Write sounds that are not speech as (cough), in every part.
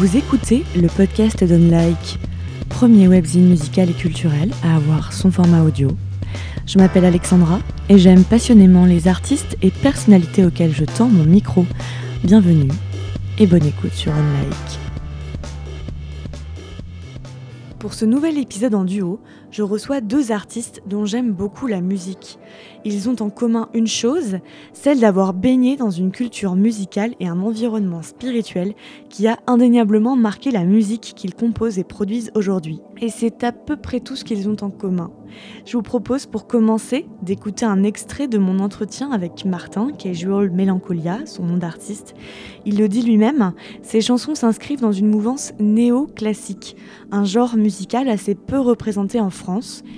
Vous écoutez le podcast d'Unlike, premier webzine musical et culturel à avoir son format audio. Je m'appelle Alexandra et j'aime passionnément les artistes et personnalités auxquels je tends mon micro. Bienvenue et bonne écoute sur Unlike. Pour ce nouvel épisode en duo, je reçois deux artistes dont j'aime beaucoup la musique. Ils ont en commun une chose, celle d'avoir baigné dans une culture musicale et un environnement spirituel qui a indéniablement marqué la musique qu'ils composent et produisent aujourd'hui. Et c'est à peu près tout ce qu'ils ont en commun. Je vous propose pour commencer d'écouter un extrait de mon entretien avec Martin, Casual Melancholia, son nom d'artiste. Il le dit lui-même, ses chansons s'inscrivent dans une mouvance néo-classique, un genre musical assez peu représenté en France.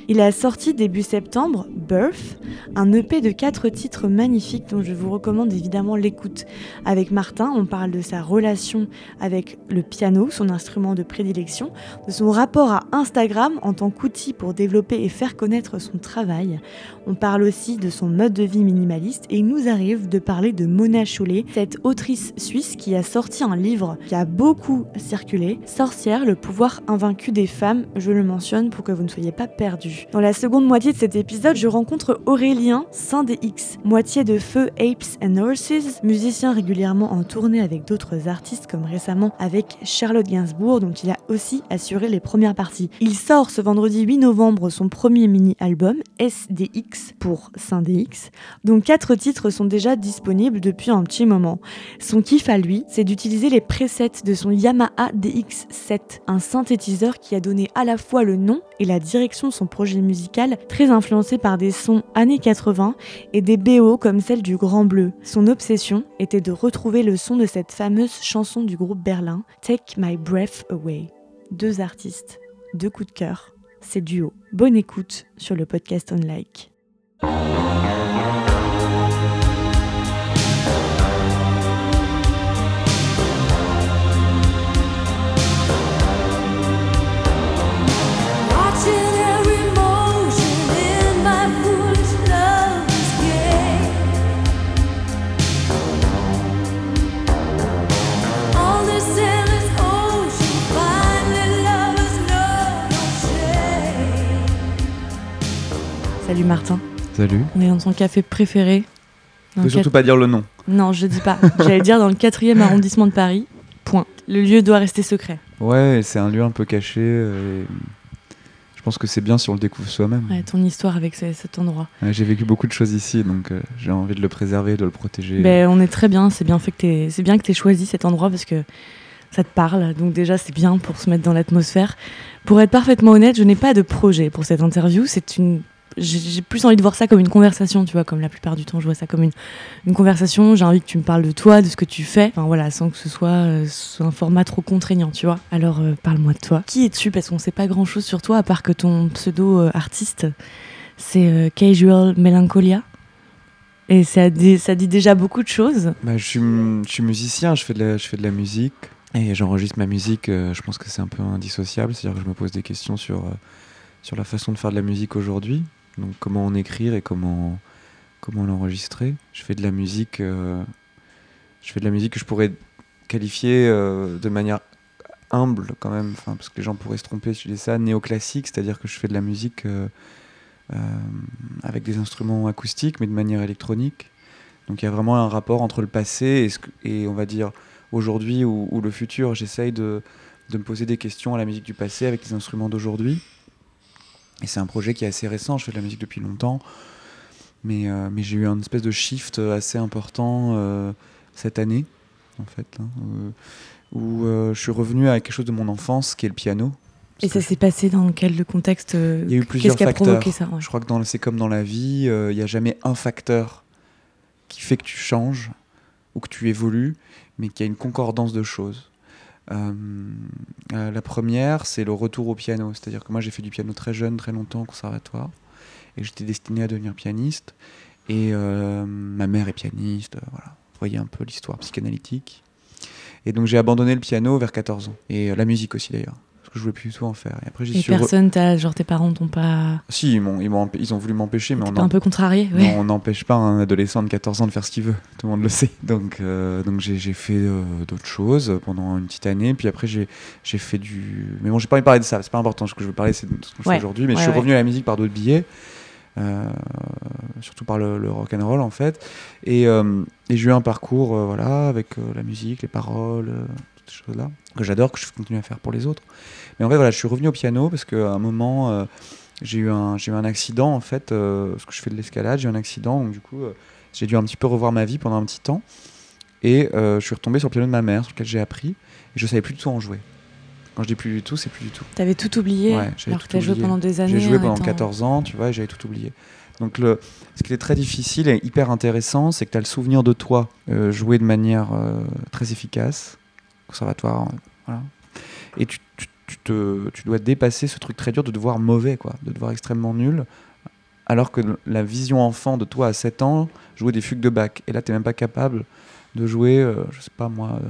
Il a sorti début septembre Birth, un EP de quatre titres magnifiques dont je vous recommande évidemment l'écoute. Avec Martin, on parle de sa relation avec le piano, son instrument de prédilection, de son rapport à Instagram en tant qu'outil pour développer et faire connaître son travail. On parle aussi de son mode de vie minimaliste et il nous arrive de parler de Mona Chollet, cette autrice suisse qui a sorti un livre qui a beaucoup circulé, Sorcière, le pouvoir invaincu des femmes, je le mentionne pour que vous ne soyez pas perdus. Dans la seconde moitié de cet épisode, je rencontre Aurélien Saint-DX, moitié de Feu Apes and Horses, musicien régulièrement en tournée avec d'autres artistes comme récemment avec Charlotte Gainsbourg dont il a aussi assuré les premières parties. Il sort ce vendredi 8 novembre son premier mini-album SDX pour Saint-DX, dont quatre titres sont déjà disponibles depuis un petit moment. Son kiff à lui, c'est d'utiliser les presets de son Yamaha DX7, un synthétiseur qui a donné à la fois le nom et la direction son projet musical, très influencé par des sons années 80 et des BO comme celle du Grand Bleu. Son obsession était de retrouver le son de cette fameuse chanson du groupe Berlin, Take My Breath Away. Deux artistes, deux coups de cœur, c'est duo. Bonne écoute sur le podcast On Like. Salut Martin, Salut. on est dans ton café préféré. Faut surtout pas dire le nom. Non, je dis pas. J'allais dire dans le 4e (laughs) arrondissement de Paris. Point. Le lieu doit rester secret. Ouais, c'est un lieu un peu caché. euh, Je pense que c'est bien si on le découvre soi-même. Ouais, ton histoire avec ce- cet endroit. Ouais, J'ai vécu beaucoup de choses ici, donc euh, j'ai envie de le préserver, de le protéger. Ben, on est très bien, c'est bien fait que t'aies- c'est bien que tu aies choisi cet endroit parce que ça te parle. Donc déjà, c'est bien pour se mettre dans l'atmosphère. Pour être parfaitement honnête, je n'ai pas de projet pour cette interview. C'est une j'ai plus envie de voir ça comme une conversation, tu vois, comme la plupart du temps, je vois ça comme une, conversation. J'ai envie que tu me parles de toi, de ce que tu fais, enfin voilà, sans que ce soit, euh, un format trop contraignant, tu vois. Alors, euh, parle-moi de toi. Qui es-tu? Parce qu'on sait pas grand-chose sur toi, à part que ton pseudo euh, artiste, c'est Casual Melancholia. Et ça dit, ça dit déjà beaucoup de choses. Bah, je, suis, je suis musicien, je fais, de la, je fais de la musique. Et j'enregistre ma musique, je pense que c'est un peu indissociable. C'est-à-dire que je me pose des questions sur, sur la façon de faire de la musique aujourd'hui. Donc comment en écrire et comment, comment l'enregistrer. Je fais de la musique... euh, je fais de la musique que je pourrais qualifier euh, de manière humble quand même, parce que les gens pourraient se tromper si je dis ça, néoclassique, c'est-à-dire que je fais de la musique euh, avec des instruments acoustiques, mais de manière électronique. Donc il y a vraiment un rapport entre le passé et on va dire aujourd'hui ou, ou le futur. J'essaye de, de me poser des questions à la musique du passé avec les instruments d'aujourd'hui. Et c'est un projet qui est assez récent, je fais de la musique depuis longtemps. Mais, euh, mais j'ai eu un espèce de shift assez important euh, cette année, en fait, hein, euh, où je suis revenu à quelque chose de mon enfance, qui est le piano. Et ça s'est passé dans quel contexte Il y a eu plusieurs Qu'est-ce qui a facteurs. provoqué ça ouais. Je crois que c'est comme dans la vie, il n'y a jamais un facteur qui fait que tu changes ou que tu évolues, mais qu'il y a une concordance de choses. Euh, euh, la première, c'est le retour au piano. C'est-à-dire que moi, j'ai fait du piano très jeune, très longtemps au conservatoire, et j'étais destiné à devenir pianiste. Et euh, ma mère est pianiste, voilà. Vous voyez un peu l'histoire psychanalytique. Et donc j'ai abandonné le piano vers 14 ans, et la musique aussi d'ailleurs. Que je voulais plus du tout en faire. Et après, j'y Et suis. re- personne, genre tes parents t'ont pas. Si, ils, m'ont, ils, m'ont empê- ils ont voulu m'empêcher, mais on pas en- un peu contrarié Non, on n'empêche pas un adolescent de 14 ans de faire ce qu'il veut. (laughs) Tout le monde le sait. Donc, euh, donc j'ai, j'ai fait euh, d'autres choses pendant une petite année. Puis après, j'ai, j'ai fait du. Mais bon, j'ai pas envie de parler de ça. C'est pas important. Ce que je veux parler, c'est de ce que je Ouais. fais aujourd'hui. Mais Ouais, je suis revenu à la musique par d'autres billets. euh, surtout par le, le rock and roll en fait et, et j'ai eu un parcours voilà avec la musique les paroles toutes ces choses là que j'adore que je continue à faire pour les autres. Mais en fait voilà je suis revenu au piano parce qu'à un moment euh, j'ai eu un eu un accident en fait euh, parce que je fais de l'escalade j'ai eu un accident donc du coup euh, j'ai dû un petit peu revoir ma vie pendant un petit temps. Et je suis retombé sur le piano de ma mère sur lequel j'ai appris. Et je savais plus du tout en jouer. Quand je dis plus du tout c'est plus du tout. T'avais tout oublié Ouais, alors que t'as joué pendant des années. j'ai joué en pendant étant- 14 ans, tu vois, et j'avais tout oublié. Donc, le, ce qui est très difficile et hyper intéressant, c'est que tu as le souvenir de toi euh, jouer de manière euh, très efficace, conservatoire, voilà. Et tu, tu, tu te, tu dois dépasser ce truc très dur de devoir mauvais, quoi, de devoir extrêmement nul, alors que la vision enfant de toi à 7 ans jouait des fugues de bac. Et là, tu même pas capable de jouer, euh, je sais pas moi, euh,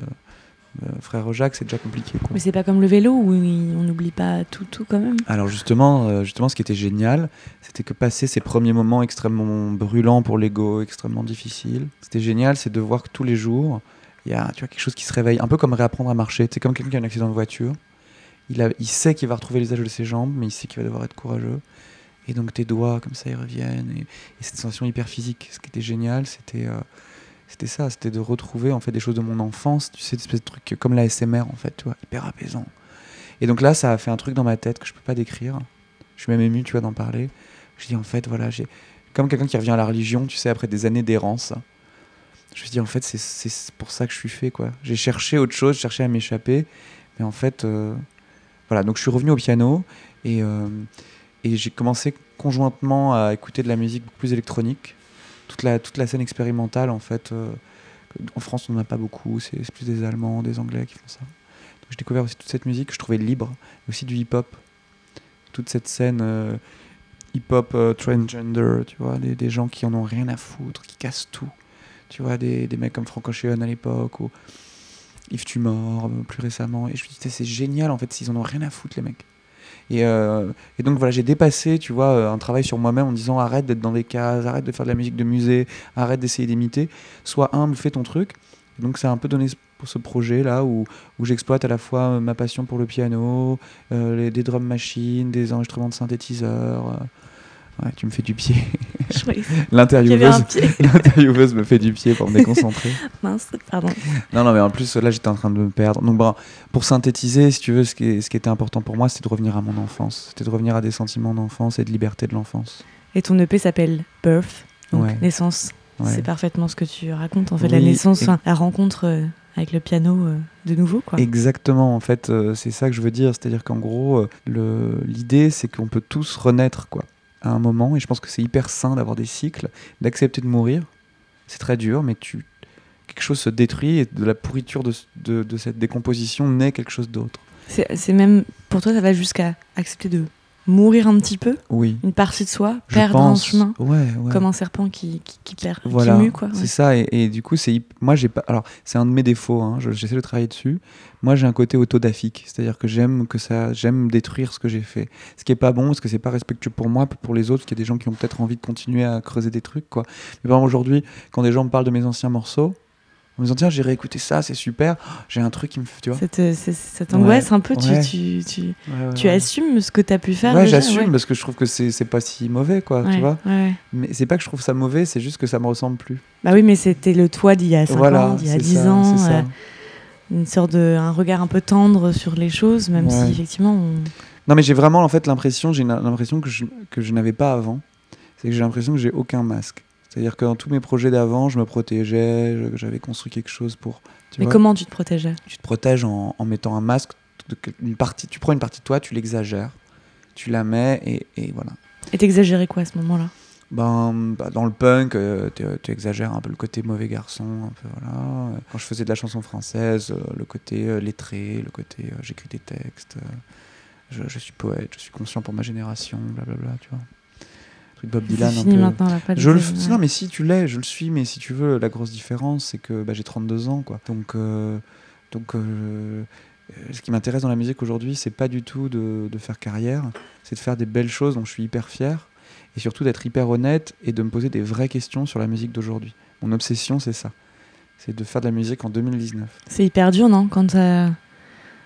euh, Frère Jacques, c'est déjà compliqué. Quoi. Mais c'est pas comme le vélo où on n'oublie pas tout, tout quand même. Alors justement, euh, justement, ce qui était génial, c'était que passer ces premiers moments extrêmement brûlants pour l'ego, extrêmement difficiles, c'était génial, c'est de voir que tous les jours, il y a tu vois, quelque chose qui se réveille, un peu comme réapprendre à marcher. C'est comme quelqu'un qui a un accident de voiture. Il, a, il sait qu'il va retrouver l'usage de ses jambes, mais il sait qu'il va devoir être courageux. Et donc tes doigts, comme ça, ils reviennent. Et, et cette sensation hyper physique. Ce qui était génial, c'était euh, c'était ça, c'était de retrouver en fait des choses de mon enfance, tu sais, des espèces de trucs comme la SMR en fait, tu vois, hyper apaisant. Et donc là, ça a fait un truc dans ma tête que je peux pas décrire. Je suis même ému, tu vois, d'en parler. Je dis en fait, voilà, j'ai comme quelqu'un qui revient à la religion, tu sais, après des années d'errance. Je me dis en fait, c'est- pour ça que je suis fait, quoi. J'ai cherché autre chose, cherché à m'échapper, mais en fait, euh, voilà. Donc je suis revenu au piano et euh, et j'ai commencé conjointement à écouter de la musique beaucoup plus électronique. Toute la, toute la scène expérimentale, en fait, euh, en France, on n'en a pas beaucoup. C'est plus des Allemands, des Anglais qui font ça. Donc j'ai découvert aussi toute cette musique que je trouvais libre, aussi du hip-hop. Toute cette scène hip-hop transgender, tu vois, des, des gens qui en ont rien à foutre, qui cassent tout. Tu vois, des, des mecs comme Frank Ocean à l'époque, ou Yves Tumor euh, plus récemment. Et je me dis, c'est génial, en fait, s'ils en ont rien à foutre, les mecs. Et, euh, et donc voilà, j'ai dépassé, tu vois, euh, un travail sur moi-même en disant arrête d'être dans des cases, arrête de faire de la musique de musée, arrête d'essayer d'imiter, sois humble, fais ton truc. Donc ça a un peu donné pour ce projet là où, où j'exploite à la fois ma passion pour le piano, des drum machines, des enregistrements de synthétiseurs. Ouais, tu me fais du pied. (laughs) (laughs) L'intervieweuse me fait du pied pour me déconcentrer. (laughs) Mince, pardon. Non, non, mais en plus, là, j'étais en train de me perdre. Donc, bon, pour synthétiser, si tu veux, ce qui, est- ce qui était important pour moi, c'était de revenir à mon enfance. C'était de revenir à des sentiments d'enfance et de liberté de l'enfance. Et ton EP s'appelle Birth, donc Ouais. naissance. Ouais. C'est parfaitement ce que tu racontes, en fait, la naissance, et- enfin, la rencontre euh, avec le piano euh, de nouveau, quoi. Exactement, en fait, euh, c'est ça que je veux dire. C'est-à-dire qu'en gros, l'idée, c'est qu'on peut tous renaître, quoi, à un moment. Et je pense que c'est hyper sain d'avoir des cycles, d'accepter de mourir. C'est très dur, mais tu quelque chose se détruit et de la pourriture de, de- de cette décomposition naît quelque chose d'autre. C'est même, pour toi, ça va jusqu'à accepter de mourir un petit peu, Oui. une partie de soi, Je perdre pense. un chemin, Ouais, ouais. comme un serpent qui, qui, qui perd, Voilà, qui mue, quoi. c'est ça. Et, et du coup, c'est moi j'ai pas. Alors, c'est un de mes défauts. hein, je- J'essaie de travailler dessus. Moi, j'ai un côté autodaphique, c'est-à-dire que j'aime que ça, j'aime détruire ce que j'ai fait. Ce qui est pas bon, parce que c'est pas respectueux pour moi, pour les autres, parce qu'il y a des gens qui ont peut-être envie de continuer à creuser des trucs, quoi. Mais par exemple, aujourd'hui, quand des gens me parlent de mes anciens morceaux, en me disant tiens, j'ai réécouté ça, c'est super. J'ai un truc qui me, fait- tu vois. Cette, cette angoisse, un peu, tu, ouais. tu, tu, Ouais, tu assumes ce que tu as pu faire. Ouais, j'assume parce que je trouve que c'est pas si mauvais, quoi. Tu vois. Mais c'est pas que je trouve ça mauvais, c'est juste que ça me ressemble plus. Bah oui, mais c'était le toi d'il y a 5 voilà, ans, d'il y a c'est 10 ça, ans. euh, une sorte de un regard un peu tendre sur les choses, même si effectivement on... Non, mais j'ai vraiment en fait l'impression, j'ai l'impression que je, que je n'avais pas avant. C'est que j'ai l'impression que j'ai aucun masque. C'est-à-dire que dans tous mes projets d'avant, je me protégeais, j'avais construit quelque chose pour. Tu, Mais vois, comment tu te protégeais tu te protèges en, en mettant un masque. De, une partie, tu prends une partie de toi, tu l'exagères, tu la mets et, et voilà. Et t'exagérais quoi à ce moment-là? Ben, bah, dans le punk, euh, tu, exagères un peu le côté mauvais garçon, un peu voilà. Quand je faisais de la chanson française, euh, le côté euh, lettré, le côté j'écris des textes, je, je suis poète, je suis conscient pour ma génération, blablabla, tu vois. Truc Bob Dylan un fini peu. maintenant, là, pas de Je le ouais. f- Non, mais si tu l'es, je le suis, mais si tu veux, la grosse différence, c'est que bah, j'ai 32 ans, quoi. Donc, euh, donc euh, euh, ce qui m'intéresse dans la musique aujourd'hui, c'est pas du tout de, de faire carrière, c'est de faire des belles choses dont je suis hyper fier, et surtout d'être hyper honnête et de me poser des vraies questions sur la musique d'aujourd'hui. Mon obsession, c'est ça. C'est de faire de la musique en 2019. C'est hyper dur, non Quand t'as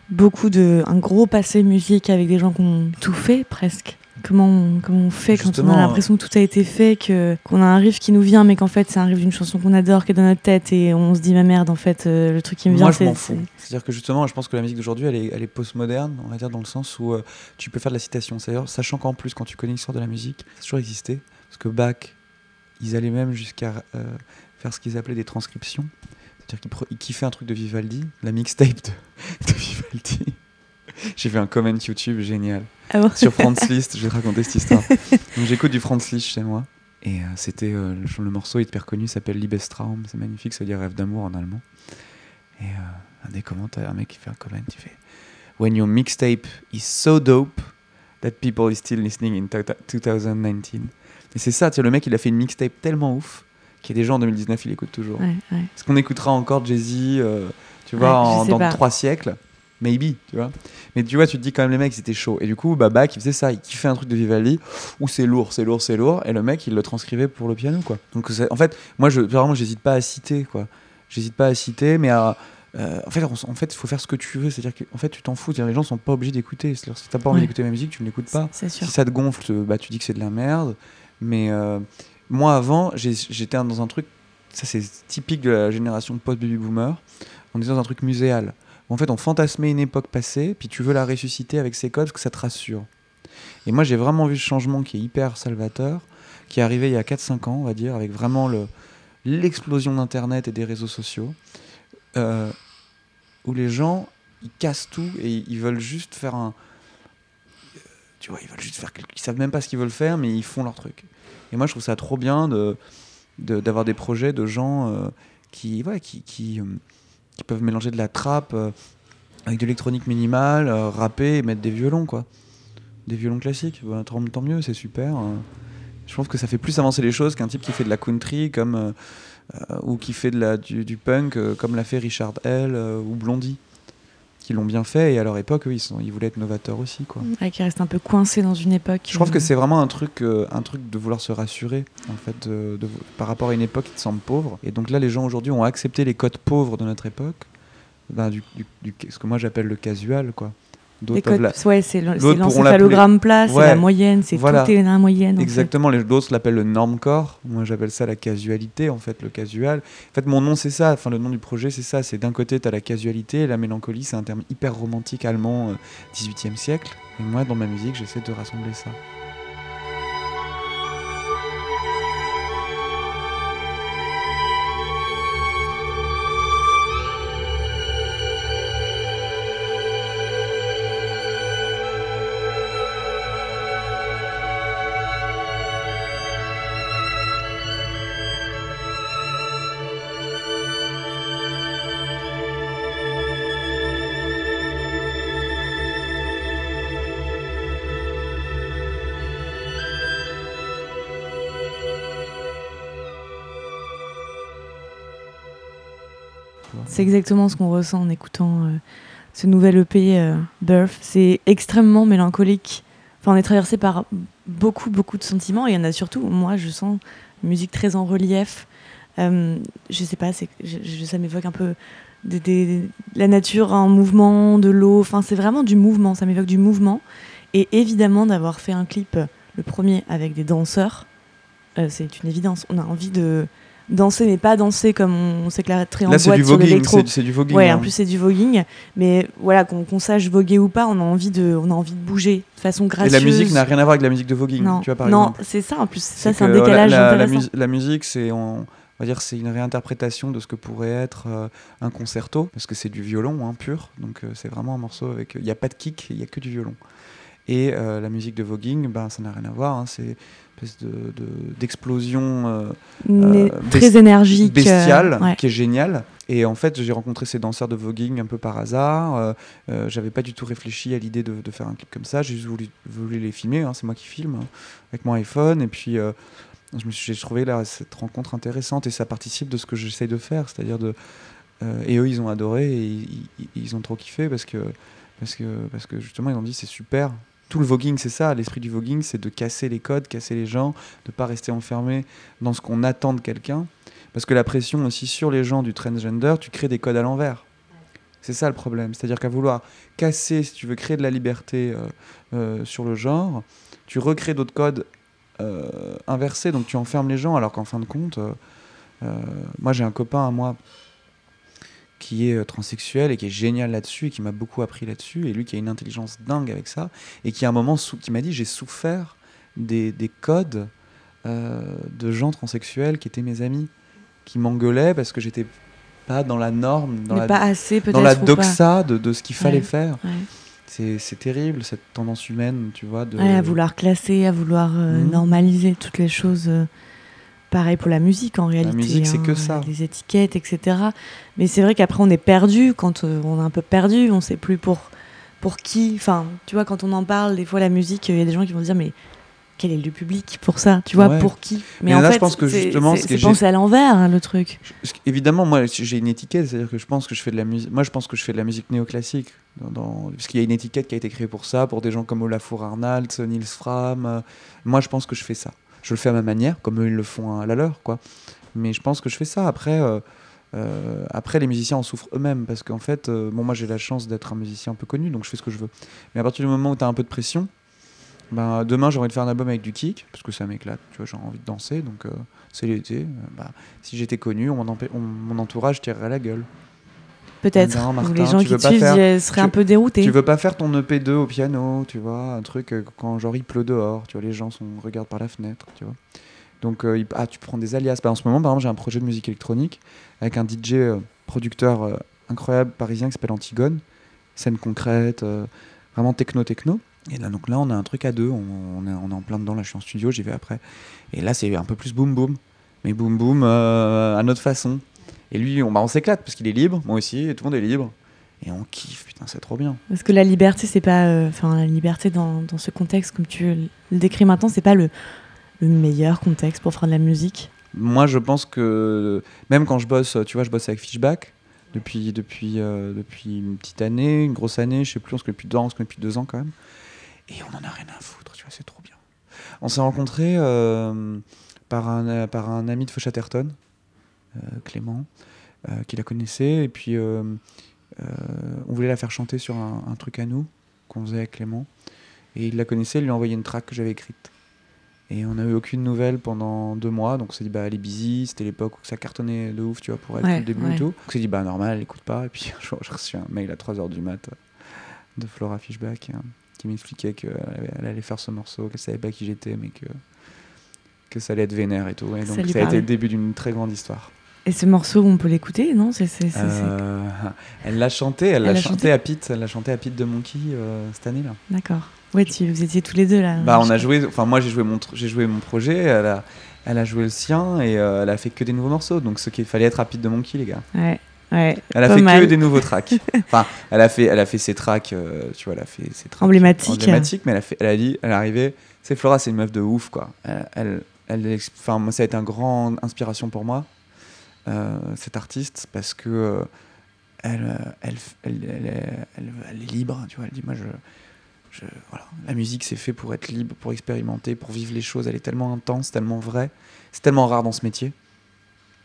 beaucoup de. un gros passé musique avec des gens qui ont tout fait presque. Comment on, comment on fait quand on Justement, a l'impression que tout a été fait, que, qu'on a un riff qui nous vient, mais qu'en fait c'est un riff d'une chanson qu'on adore, qui est dans notre tête, et on se dit, ma merde, en fait, euh, le truc qui me vient, Moi, je c'est. m'en fous. c'est- C'est-à-dire que justement, je pense que la musique d'aujourd'hui, elle est, elle est postmoderne, on va dire, dans le sens où euh, tu peux faire de la citation. C'est-à-dire, sachant qu'en plus, quand tu connais l'histoire de la musique, ça a toujours existé. Parce que Bach, ils allaient même jusqu'à euh, faire ce qu'ils appelaient des transcriptions. C'est-à-dire qu'ils kiffaient un truc de Vivaldi, la mixtape de, (laughs) de Vivaldi. J'ai fait un comment YouTube génial Ah bon sur Franz Liszt, je vais te raconter cette histoire. (laughs) Donc j'écoute du Franz Liszt chez moi. Et euh, c'était euh, le, le morceau hyper connu s'appelle Liebestraum, c'est magnifique, ça veut dire rêve d'amour en allemand. Et euh, un des commentaires, un mec qui fait un comment, il fait When your mixtape is so dope that people is still listening in ta- 2019. Et c'est ça, tu sais, le mec il a fait une mixtape tellement ouf qu'il y a des gens en 2019 il écoute toujours. Ouais, ouais. Est-ce qu'on écoutera encore Jay-Z, euh, tu vois, Ouais, en- dans pas. trois siècles? Maybe, tu vois. Mais tu vois, tu te dis quand même, les mecs, c'était chaud. Et du coup, bah, Bach, il faisait ça. Il kiffait un truc de Vivaldi où c'est lourd, c'est lourd, c'est lourd. Et le mec, il le transcrivait pour le piano, quoi. Donc, en fait, moi, je, vraiment, j'hésite pas à citer, quoi. J'hésite pas à citer, mais à. euh, en fait, en fait, il faut faire ce que tu veux. C'est-à-dire qu'en fait, tu t'en fous. Les gens sont pas obligés d'écouter. Si t'as pas envie Ouais. d'écouter ma musique, tu ne l'écoutes pas. Si ça te gonfle, bah, tu dis que c'est de la merde. Mais euh, moi, avant, j'étais dans un truc, ça c'est typique de la génération post-baby boomer, on était dans un truc muséal. En fait, on fantasmait une époque passée, puis tu veux la ressusciter avec ses codes parce que ça te rassure. Et moi, j'ai vraiment vu ce changement qui est hyper salvateur, qui est arrivé il y a 4-5 ans, on va dire, avec vraiment le- l'explosion d'Internet et des réseaux sociaux, euh, où les gens, ils cassent tout et ils veulent juste faire un, tu vois, ils veulent juste faire. Ils savent même pas ce qu'ils veulent faire, mais ils font leur truc. Et moi, je trouve ça trop bien de- d'avoir des projets de gens euh, qui, ouais, qui, qui, euh, qui peuvent mélanger de la trappe euh, avec de l'électronique minimale, euh, rapper et mettre des violons, quoi. Des violons classiques. Bah, tant, mieux, c'est super. euh. Je trouve que ça fait plus avancer les choses qu'un type qui fait de la country comme, euh, ou qui fait de la, du, du punk comme l'a fait Richard L. ou Blondie. Qui l'ont bien fait et à leur époque, eux, ils, sont, ils voulaient être novateurs aussi. Quoi. Ouais, qui reste un peu coincé dans une époque. Je trouve euh, que c'est vraiment un truc, euh, un truc de vouloir se rassurer, en fait, de- de- par rapport à une époque qui te semble pauvre. Et donc là, les gens aujourd'hui ont accepté les codes pauvres de notre époque, ben, du, du- du- ce que moi j'appelle le casual, quoi. Les D'autres la- ouais, c'est c'est l'encéphalogramme plat, c'est Ouais. la moyenne, c'est Voilà. tout est la moyenne. en fait. Exactement, les d'autres l'appellent le normcore. Moi, j'appelle ça la casualité, en fait, le casual. En fait, mon nom, c'est ça. Enfin, le nom du projet, c'est ça. C'est d'un côté, tu as la casualité, la mélancolie, c'est un terme hyper romantique allemand, euh, 18e siècle. Et moi, dans ma musique, j'essaie de rassembler ça. C'est exactement ce qu'on ressent en écoutant euh, ce nouvel EP euh, Birth. C'est extrêmement mélancolique. Enfin, on est traversé par beaucoup, beaucoup de sentiments. Il y en a surtout, moi, je sens une musique très en relief. Euh, je sais pas, ça m'évoque un peu la nature en mouvement, de l'eau. Enfin, c'est vraiment du mouvement. Ça m'évoque du mouvement. Et évidemment, d'avoir fait un clip, euh, le premier, avec des danseurs, euh, c'est une évidence. On a envie de danser, mais pas danser comme on s'éclaterait en Là, boîte du sur l'électro. C'est du voguing. Ouais, hein. en plus c'est du voguing, mais voilà qu'on sache voguer ou pas, on a envie de, on a envie de bouger de façon Et gracieuse. la musique n'a rien à voir avec la musique de voguing, non, tu vois, par non, c'est ça en plus. Ça C'est un décalage la, la, la, intéressant. mus- la musique, c'est on, on va dire c'est une réinterprétation de ce que pourrait être euh, un concerto, parce que c'est du violon hein, pur, donc euh, c'est vraiment un morceau avec, il n'y a pas de kick, il y a que du violon. Et euh, la musique de voguing, ben ça n'a rien à voir, hein, c'est espèce de de- d'explosion euh, euh, très énergique, euh, bestiale, ouais. qui est géniale. Et en fait, j'ai rencontré ces danseurs de voguing un peu par hasard. Euh, euh, J'avais pas du tout réfléchi à l'idée de, de faire un clip comme ça. J'ai juste voulu, voulu les filmer. hein, C'est moi qui filme hein, avec mon iPhone. Et puis, euh, je me suis j'ai trouvé là, cette rencontre intéressante et ça participe de ce que j'essaye de faire, c'est-à-dire de et eux, ils ont adoré et ils, ils- ils ont trop kiffé parce que, parce que, parce que justement, ils ont dit c'est super. Tout le voguing, c'est ça. L'esprit du voguing, c'est de casser les codes, casser les gens, de pas rester enfermé dans ce qu'on attend de quelqu'un. Parce que la pression aussi sur les gens du transgender, tu crées des codes à l'envers. C'est ça le problème. C'est-à-dire qu'à vouloir casser, si tu veux créer de la liberté euh, euh, sur le genre, tu recrées d'autres codes euh, inversés, donc tu enfermes les gens, alors qu'en fin de compte, moi j'ai un copain à moi qui est euh, transsexuel et qui est génial là-dessus et qui m'a beaucoup appris là-dessus, et lui qui a une intelligence dingue avec ça, et qui à un moment qui m'a dit j'ai souffert des, des codes euh, de gens transsexuels qui étaient mes amis, qui m'engueulaient parce que j'étais pas dans la norme, dans Mais la, pas assez dans la doxa de, de ce qu'il fallait Ouais. faire. Ouais. C'est c'est terrible cette tendance humaine, tu vois. De... Ouais, à vouloir classer, à vouloir euh, Mhm. normaliser toutes les choses. euh, pareil pour la musique en réalité. musique, c'est hein, que ça. Les étiquettes, etc. Mais c'est vrai qu'après on est perdu quand euh, on est un peu perdu, on sait plus pour pour qui. Enfin, tu vois, quand on en parle, des fois la musique, il y a des gens qui vont dire mais quel est le public pour ça? Tu vois, Ouais. pour qui? Mais en là, je fait, pense que justement, c'est ce à l'envers hein, le truc. Je- Évidemment, moi, j'ai une étiquette, c'est-à-dire que je pense que je fais de la musique. Moi, je pense que je fais de la musique néoclassique, dans, dans- parce qu'il y a une étiquette qui a été créée pour ça, pour des gens comme Olafur Arnalds, Nils Fram. euh, Moi, je pense que je fais ça. Je le fais à ma manière, comme eux ils le font à la leur, quoi. Mais je pense que je fais ça. Après, euh, euh, après les musiciens en souffrent eux-mêmes, parce qu'en fait, euh, bon, moi, j'ai la chance d'être un musicien un peu connu, donc je fais ce que je veux. Mais à partir du moment où tu as un peu de pression, ben, demain, j'ai envie de faire un album avec du kick, parce que ça m'éclate, tu vois, j'ai envie de danser, donc c'est l'été. bah, si j'étais connu, on- mon entourage tirerait la gueule. Peut-être. Non, Martin, les gens qui suivent faire- euh, seraient tu- un peu déroutés. Tu veux pas faire ton EP2 au piano, tu vois, un truc euh, quand genre il pleut dehors, tu vois, les gens sont, regardent par la fenêtre, tu vois. Donc, euh, il- ah, tu prends des alias. Bah, en ce moment, par exemple, j'ai un projet de musique électronique avec un DJ euh, producteur incroyable parisien qui s'appelle Antigone, scène concrète, vraiment techno-techno. Et là, donc là, on a un truc à deux, on, on est, on est en plein dedans, là, je suis en studio, j'y vais après. Et là, c'est un peu plus boum boum, mais boum boum à notre façon. Et lui, on, bah, on s'éclate parce qu'il est libre, moi aussi, et tout le monde est libre. Et on kiffe, putain, c'est trop bien. Parce que la liberté, c'est pas. euh, Enfin, la liberté dans, dans ce contexte, comme tu le décris maintenant, c'est pas le, le meilleur contexte pour faire de la musique. Moi, je pense que même quand je bosse, tu vois, je bosse avec Fishback depuis, depuis, euh, depuis une petite année, une grosse année, je sais plus, on se connaît depuis deux ans, on se connaît depuis deux ans quand même. Et on en a rien à foutre, tu vois, c'est trop bien. On s'est rencontrés euh, par, un, par un ami de euh, Clément, euh, qui la connaissait, et puis euh, euh, on voulait la faire chanter sur un, un truc à nous qu'on faisait avec Clément. Et il la connaissait, il lui a envoyé une track que j'avais écrite. Et on n'a eu aucune nouvelle pendant deux mois, donc on s'est dit, bah elle est busy, c'était l'époque où ça cartonnait de ouf, tu vois, pour elle, Ouais, le début ouais. et tout. Donc on s'est dit, bah normal, elle écoute pas. Et puis (laughs) un jour, j'ai reçu un mail à 3h du mat euh, de Flora Fishback euh, qui m'expliquait qu'elle allait faire ce morceau, qu'elle savait pas qui j'étais, mais que, que ça allait être vénère et tout. Et donc ça a été le début d'une très grande histoire. Et ce morceau, on peut l'écouter, non? C'est c'est- c'est- c'est- Euh, elle l'a chanté, elle Elle l'a chanté, chanté à Pete, elle l'a chanté à Pete de Monkey euh, cette année-là. D'accord. Ouais, tu, vous étiez tous les deux là. Bah, on a joué, enfin moi j'ai joué mon, j'ai joué mon projet, elle a, elle a joué le sien et euh, elle a fait que des nouveaux morceaux. Donc ce qu'il fallait être rapide de Monkey les gars. Ouais, ouais. Elle a fait mal. que des nouveaux tracks. (laughs) enfin, elle a fait, elle a fait ses tracks, tu vois, elle a fait ses tracks Emblématiques. emblématiques, mais elle a fait, elle a dit, elle est arrivée. C'est Flora, c'est une meuf de ouf quoi. Elle, elle, elle ex- enfin moi ça a été un grand inspiration pour moi, cette artiste, parce que euh, elle, euh, elle, elle, elle, est- elle- est libre, tu vois. Elle dit moi je voilà, la musique c'est fait pour être libre, pour expérimenter, pour vivre les choses. Elle est tellement intense, tellement vraie. C'est tellement rare dans ce métier.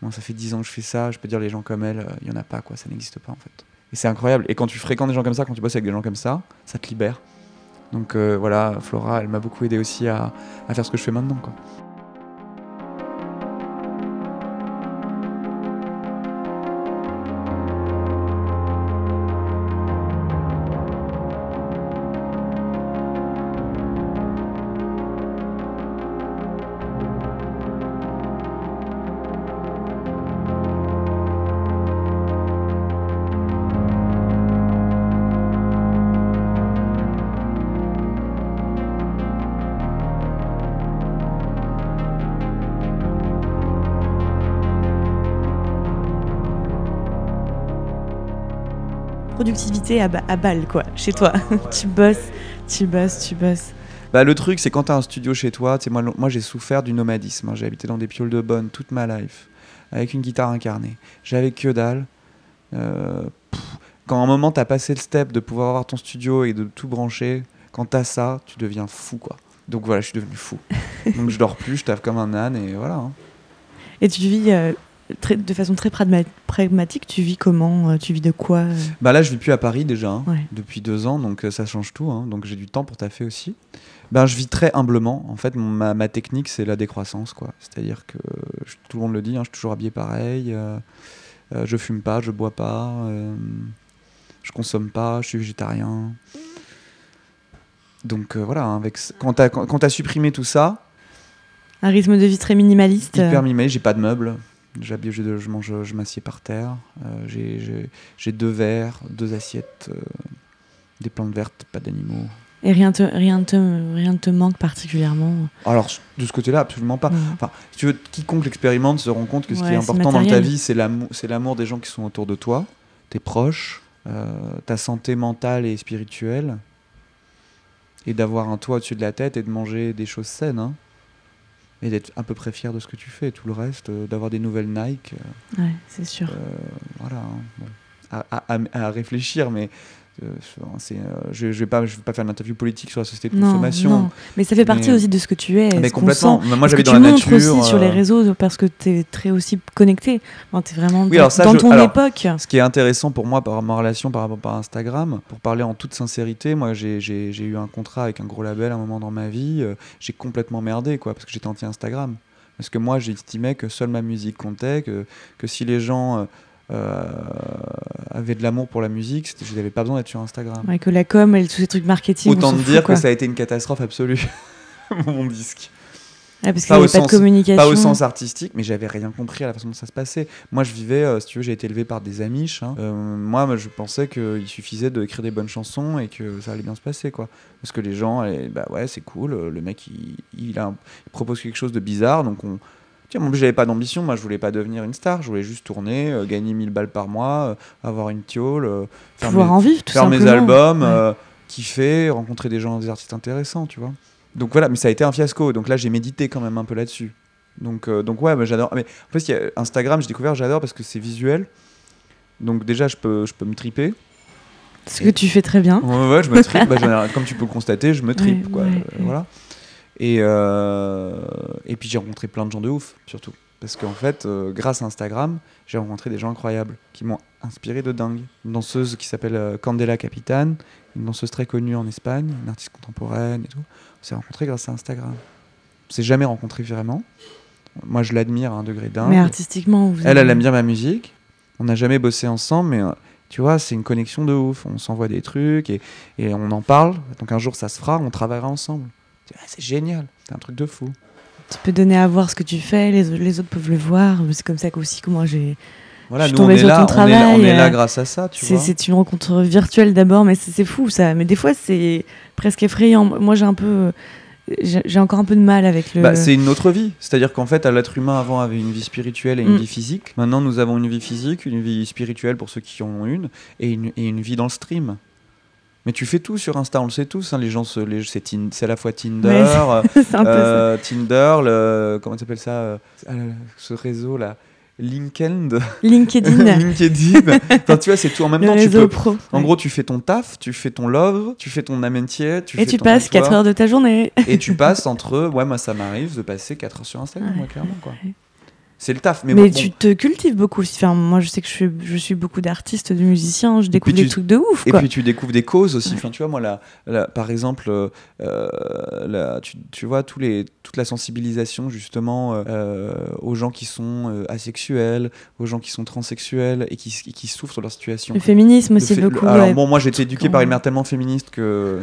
Moi, ça fait 10 ans que je fais ça. Je peux dire les gens comme elle, euh, il y en a pas quoi, ça n'existe pas en fait. Et c'est incroyable. Et quand tu fréquentes des gens comme ça, quand tu bosses avec des gens comme ça, ça te libère. Donc euh, voilà, Flora, elle m'a beaucoup aidé aussi à, à faire ce que je fais maintenant quoi. Productivité à, ba- à balle, quoi, chez toi. (laughs) tu bosses, tu bosses, tu bosses. Bah, le truc, c'est quand tu as un studio chez toi, tu moi, moi j'ai souffert du nomadisme. hein. J'ai habité dans des pioles de bonne toute ma life, avec une guitare incarnée. J'avais que dalle. Euh, pff, quand à un moment, t'as passé le step de pouvoir avoir ton studio et de tout brancher, quand t'as ça, tu deviens fou, quoi. Donc voilà, je suis devenu fou. (laughs) Donc je dors plus, je taffe comme un âne et voilà. hein. Et tu vis euh, très- de façon très pragma- pragmatique, tu vis comment euh, Tu vis de quoi euh? Bah là, je vis plus à Paris déjà, hein, Ouais. depuis deux ans, donc euh, ça change tout. hein, donc j'ai du temps pour taffer aussi. Ben, je vis très humblement. En fait, ma, ma technique, c'est la décroissance, quoi. C'est-à-dire que je- tout le monde le dit, hein, je suis toujours habillé pareil. euh, euh, je fume pas, je bois pas, euh, je consomme pas, je suis végétarien. Donc voilà, avec, quand t'as quand, quand t'as supprimé tout ça, Un rythme de vie très minimaliste hyper minimaliste, j'ai pas de meubles. J'habille- Je, je mange, je m'assieds par terre. euh, j'ai- deux verres, deux assiettes, euh, des plantes vertes, pas d'animaux. Et rien te, rien, te, rien te manque particulièrement? Alors de ce côté-là, absolument pas. Ouais. Enfin, si tu veux, quiconque l'expérimente se rend compte que ce qui est important dans ta vie, c'est l'amour, c'est l'amour des gens qui sont autour de toi, tes proches, euh, ta santé mentale et spirituelle, et d'avoir un toit au-dessus de la tête et de manger des choses saines, hein, et d'être à peu près fier de ce que tu fais. Et tout le reste, euh, d'avoir des nouvelles Nike, euh, Ouais, c'est sûr. voilà, hein, bon. à, à- réfléchir, mais euh, euh, je, je vais pas, je vais pas faire une interview politique sur la société de Non, consommation. non. Mais ça fait partie Mais- aussi de ce que tu es. Mais complètement. sent. Moi, que dans tu la nature. aussi sur les euh, réseaux parce que tu es très aussi connecté. Enfin, tu es vraiment Oui, dans, alors ça, dans je- ton alors, époque. Ce qui est intéressant pour moi par ma relation par rapport à Instagram, pour parler en toute sincérité, moi j'ai eu un contrat avec un gros label à un moment dans ma vie, euh, j'ai complètement merdé quoi, parce que j'étais anti-Instagram. Parce que moi j'estimais que seule ma musique comptait, que, que si les gens euh, euh, avaient de l'amour pour la musique, je n'avais pas besoin d'être sur Instagram. Ouais, que la com et tous ces trucs marketing. Autant de fout, dire quoi. que ça a été une catastrophe absolue, (laughs) mon disque. Ouais, parce qu'il pas n'y avait pas de sens- communication. Pas au sens artistique, mais j'avais rien compris à la façon dont ça se passait. Moi, je vivais, euh, si tu veux, j'ai été élevé par des Amish. hein. Euh, moi, je pensais qu'il suffisait d'écrire des bonnes chansons et que ça allait bien se passer, quoi. Parce que les gens, allaient, bah ouais, c'est cool. euh, Le mec, il, il a, il propose quelque chose de bizarre, donc on. Tiens, moi, j'avais pas d'ambition. Moi, je voulais pas devenir une star. Je voulais juste tourner, euh, gagner 1000 balles par mois, euh, avoir une tiole, euh, faire, Pouvoir mes, en vivre, tout faire mes simplement. albums, Ouais. kiffer, rencontrer des gens, des artistes intéressants, tu vois. Donc voilà, mais ça a été un fiasco. Donc là, j'ai médité quand même un peu là-dessus. Donc, donc ouais, bah, j'adore. Mais en fait, il y a Instagram, j'ai découvert, j'adore parce que c'est visuel. Donc déjà, je peux, je peux me triper. Ce que tu fais très bien. Ouais, ouais, je me tripe. (laughs) Bah, comme tu peux le constater, je me tripe, Ouais, quoi. Voilà. Et, euh, et puis j'ai rencontré plein de gens de ouf, surtout. Parce qu'en fait, euh, grâce à Instagram, j'ai rencontré des gens incroyables qui m'ont inspiré de dingue. Une danseuse qui s'appelle euh, Candela Capitan, une danseuse très connue en Espagne, une artiste contemporaine et tout. On s'est rencontrés grâce à Instagram. On s'est jamais rencontrés vraiment. Moi, je l'admire à un degré dingue. Mais artistiquement, vous Elle, avez- elle aime bien ma musique. On n'a jamais bossé ensemble, mais tu vois, c'est une connexion de ouf. On s'envoie des trucs et, et on en parle. Donc un jour, ça se fera, on travaillera ensemble. C'est ah, c'est génial, c'est un truc de fou. Tu peux donner à voir ce que tu fais, les, les autres peuvent le voir. C'est comme ça aussi que moi j'ai. Voilà, Je suis nous, on est, sur là, ton on, est, là- on travail, est là euh, grâce à ça, C'est une rencontre virtuelle d'abord, mais c'est fou ça. Mais des fois, c'est presque effrayant. Moi, j'ai un peu. J'ai j'ai encore un peu de mal avec le. Bah, c'est une autre vie. C'est-à-dire qu'en fait, l'être humain avant avait une vie spirituelle et une Mm. vie physique. Maintenant, nous avons une vie physique, une vie spirituelle pour ceux qui en ont une, et une, et une vie dans le stream. Mais tu fais tout sur Insta, on le sait tous. hein, les gens, se, les- c'est Tin- c'est à la fois Tinder, euh, (laughs) c'est euh, Tinder, le, comment s'appelle ça, euh, euh, ce réseau là, LinkedIn, LinkedIn, (laughs) LinkedIn. Enfin, tu vois, c'est tout en même le temps. Tu peux, pro. en Ouais. gros, tu fais ton taf, tu fais ton love, tu fais ton amitié, tu Et fais tu ton passes emploi. 4 heures de ta journée. Et tu passes entre. Ouais, moi, ça m'arrive de passer 4 heures sur Instagram, Ouais, moi, clairement. Quoi. ouais. C'est le taf. Mais, Mais, bon, tu te cultives beaucoup. Enfin, moi, je sais que je suis, je suis beaucoup d'artistes, de musiciens. Je découvre des trucs de ouf. Et quoi. puis tu découvres des causes aussi. Ouais. Enfin, tu vois, moi, la, la- par exemple, euh, euh, la- tu, tu vois, tous les, toute la sensibilisation justement euh, aux gens qui sont euh, asexuels, aux gens qui sont transsexuels et qui, qui souffrent de leur situation. Le féminisme Le aussi beaucoup. le- alors ouais. bon, moi j'ai été éduqué Quand- par une mère tellement féministe que.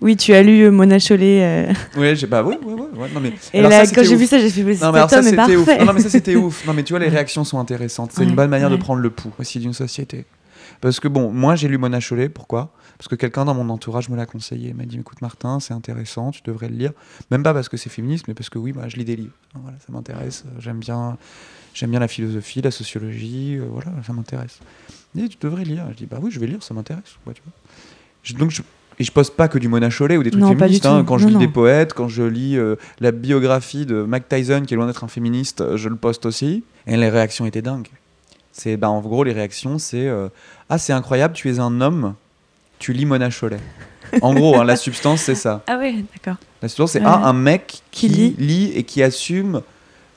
Oui, tu as lu euh, Mona Chollet. euh, Ouais, j'ai pas. Ouais, ouais, ouais, ouais, Non mais. Et alors là, ça, quand j'ai vu ça, j'ai fait Non mais alors ça c'était ouf. Non, mais ça c'était ouf. Non mais tu vois les réactions sont intéressantes. C'est une bonne manière de prendre le pouls aussi d'une société. Parce que bon, moi j'ai lu Mona Chollet. Pourquoi? Parce que quelqu'un dans mon entourage me l'a conseillé. Il m'a dit écoute Martin, c'est intéressant, tu devrais le lire. Même pas parce que c'est féministe, mais parce que oui, bah, je lis des livres. Voilà, ça m'intéresse. Euh, J'aime bien, j'aime bien la philosophie, la sociologie. euh, voilà, ça m'intéresse. Et tu devrais lire. Je dis bah oui, je vais lire, ça m'intéresse. Ouais, donc je et je poste pas que du Mona Chollet ou des trucs Non, féministes. hein. Quand je Non, lis des poètes, quand je lis euh, la biographie de Mike Tyson, qui est loin d'être un féministe, euh, je le poste aussi. Et les réactions étaient dingues. C'est, bah, en gros, les réactions, c'est euh, Ah, c'est incroyable, tu es un homme, tu lis Mona Chollet. en gros, hein, la (laughs) substance, c'est ça. Ah ouais, d'accord. La substance, c'est Ouais. ah, un mec qui, Qui lit. lit. et qui assume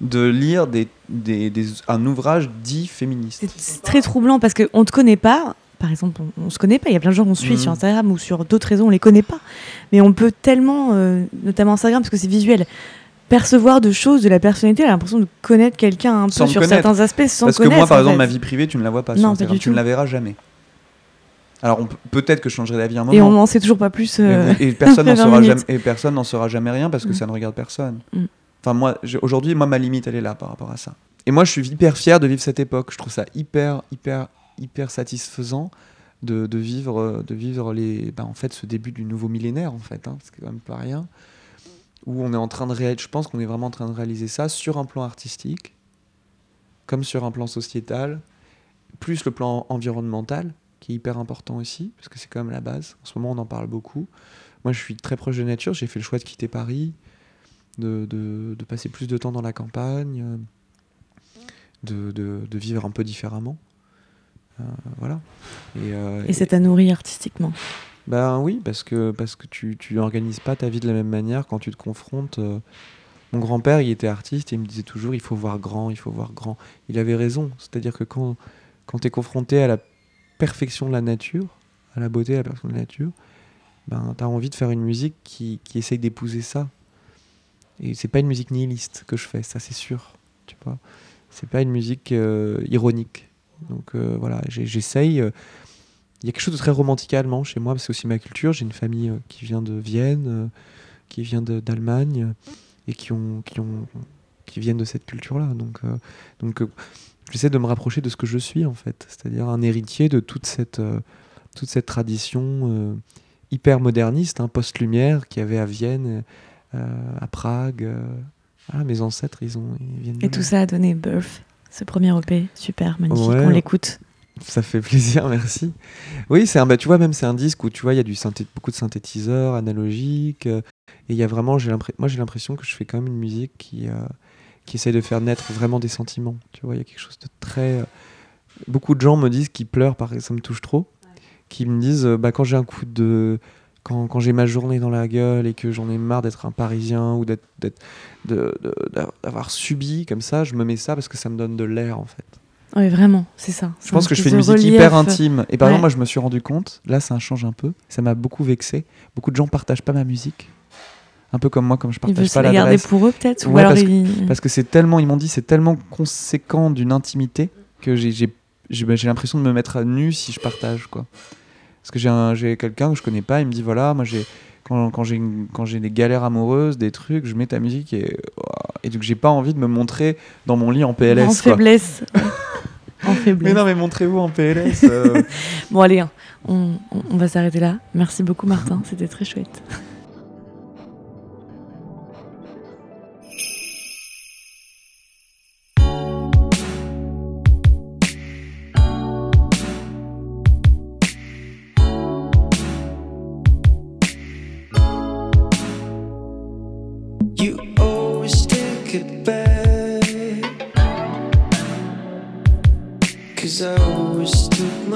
de lire des, des- des- un ouvrage dit féministe. C'est c'est très troublant parce qu'on ne te connaît pas. Par exemple, on, on se connaît pas. Il y a plein de gens qu'on suit Mhm. sur Instagram ou sur d'autres réseaux, on les connaît pas. Mais on peut tellement, euh, notamment Instagram, parce que c'est visuel, percevoir de choses de la personnalité. On a l'impression de connaître quelqu'un un peu Sans sur connaître. certains aspects sans Parce que connaître. moi, par exemple, fait. ma vie privée, tu ne la vois pas sur Non, pas Instagram. du Tu ne la verras jamais. Alors, peut-être que je changerai d'avis un Et on moment. n'en sait toujours pas plus. Et- euh, Et, personne (laughs) n'en après 20 saura jamais, et personne n'en saura jamais rien parce que Mm. ça ne regarde personne. Mm. Enfin, moi, aujourd'hui, moi, ma limite, elle est là par rapport à ça. Et moi, je suis hyper fier de vivre cette époque. Je trouve ça hyper, hyper, hyper satisfaisant de, vivre, de vivre les, bah, en fait, ce début du nouveau millénaire, en fait, hein, c'est quand même pas rien. Où on est en train de réaliser, je pense qu'on est vraiment en train de réaliser ça sur un plan artistique, comme sur un plan sociétal, plus le plan environnemental, qui est hyper important aussi, parce que c'est quand même la base. En ce moment, on en parle beaucoup. Moi, je suis très proche de nature. J'ai fait le choix de quitter Paris, de, passer plus de temps dans la campagne, de vivre un peu différemment. Euh, voilà. Et, euh, Et ça t'a nourri artistiquement. ben oui, parce que, parce que tu, tu organises pas ta vie de la même manière quand tu te confrontes. euh, Mon grand-père, il était artiste et il me disait toujours il faut voir grand, il faut voir grand. Il avait raison. C'est-à-dire que quand, quand tu es confronté à la perfection de la nature, à la beauté, à la perfection de la nature, ben, tu as envie de faire une musique qui, qui essaye d'épouser ça. Et c'est pas une musique nihiliste que je fais, ça c'est sûr. Tu vois? C'est pas une musique euh, ironique. Donc euh, voilà, j'essaye. euh, il y a quelque chose de très romantique allemand chez moi, parce que c'est aussi ma culture. J'ai une famille euh, qui vient de Vienne, qui vient d'Allemagne, et qui, ont, qui, ont, qui viennent de cette culture-là. Donc, donc j'essaie de me rapprocher de ce que je suis, en fait. C'est-à-dire un héritier de toute cette, toute cette tradition hyper moderniste, hein, post-lumière, qu'il y avait à Vienne, euh, à Prague. euh. Voilà, mes ancêtres, ils, ont, ils viennent de Et là. tout ça a donné Birth, ce premier EP. Super, magnifique. Ouais. On l'écoute. Ça fait plaisir, (laughs) merci. Oui, c'est un, bah, tu vois, même c'est un disque où tu vois, il y a du synthé, beaucoup de synthétiseurs analogiques. euh, et il y a vraiment, j'ai l'impression, moi j'ai l'impression que je fais quand même une musique qui, euh, qui essaie de faire naître vraiment des sentiments. Tu vois, il y a quelque chose de très. euh, beaucoup de gens me disent qu'ils pleurent, parce que ça me touche trop. Qui me disent, euh, bah, quand j'ai un coup de. Quand, quand j'ai ma journée dans la gueule et que j'en ai marre d'être un Parisien ou d'être, d'avoir subi comme ça, je me mets ça parce que ça me donne de l'air en fait. Oui, vraiment, c'est ça. Je pense que je fais une musique relief. hyper intime. Et par Ouais. exemple, moi, je me suis rendu compte, là, ça change un peu. Ça m'a beaucoup vexé. Beaucoup de gens partagent pas ma musique. Un peu comme moi, comme je Ils veulent partage pas la garder pour eux, peut-être Ou Ouais, parce ils- Parce que c'est tellement, ils m'ont dit, c'est tellement conséquent d'une intimité que j'ai l'impression de me mettre à nu si je partage, quoi. Parce que j'ai un- j'ai quelqu'un que je connais pas, il me dit, voilà, moi, j'ai quand, quand j'ai une- quand j'ai des galères amoureuses, des trucs, je mets ta musique et, et donc j'ai pas envie de me montrer dans mon lit en PLS. en quoi. faiblesse. (laughs) en faiblesse. Mais non, mais montrez-vous en PLS. euh. (laughs) Bon, allez, hein, on va s'arrêter là. Merci beaucoup, Martin. C'était très chouette.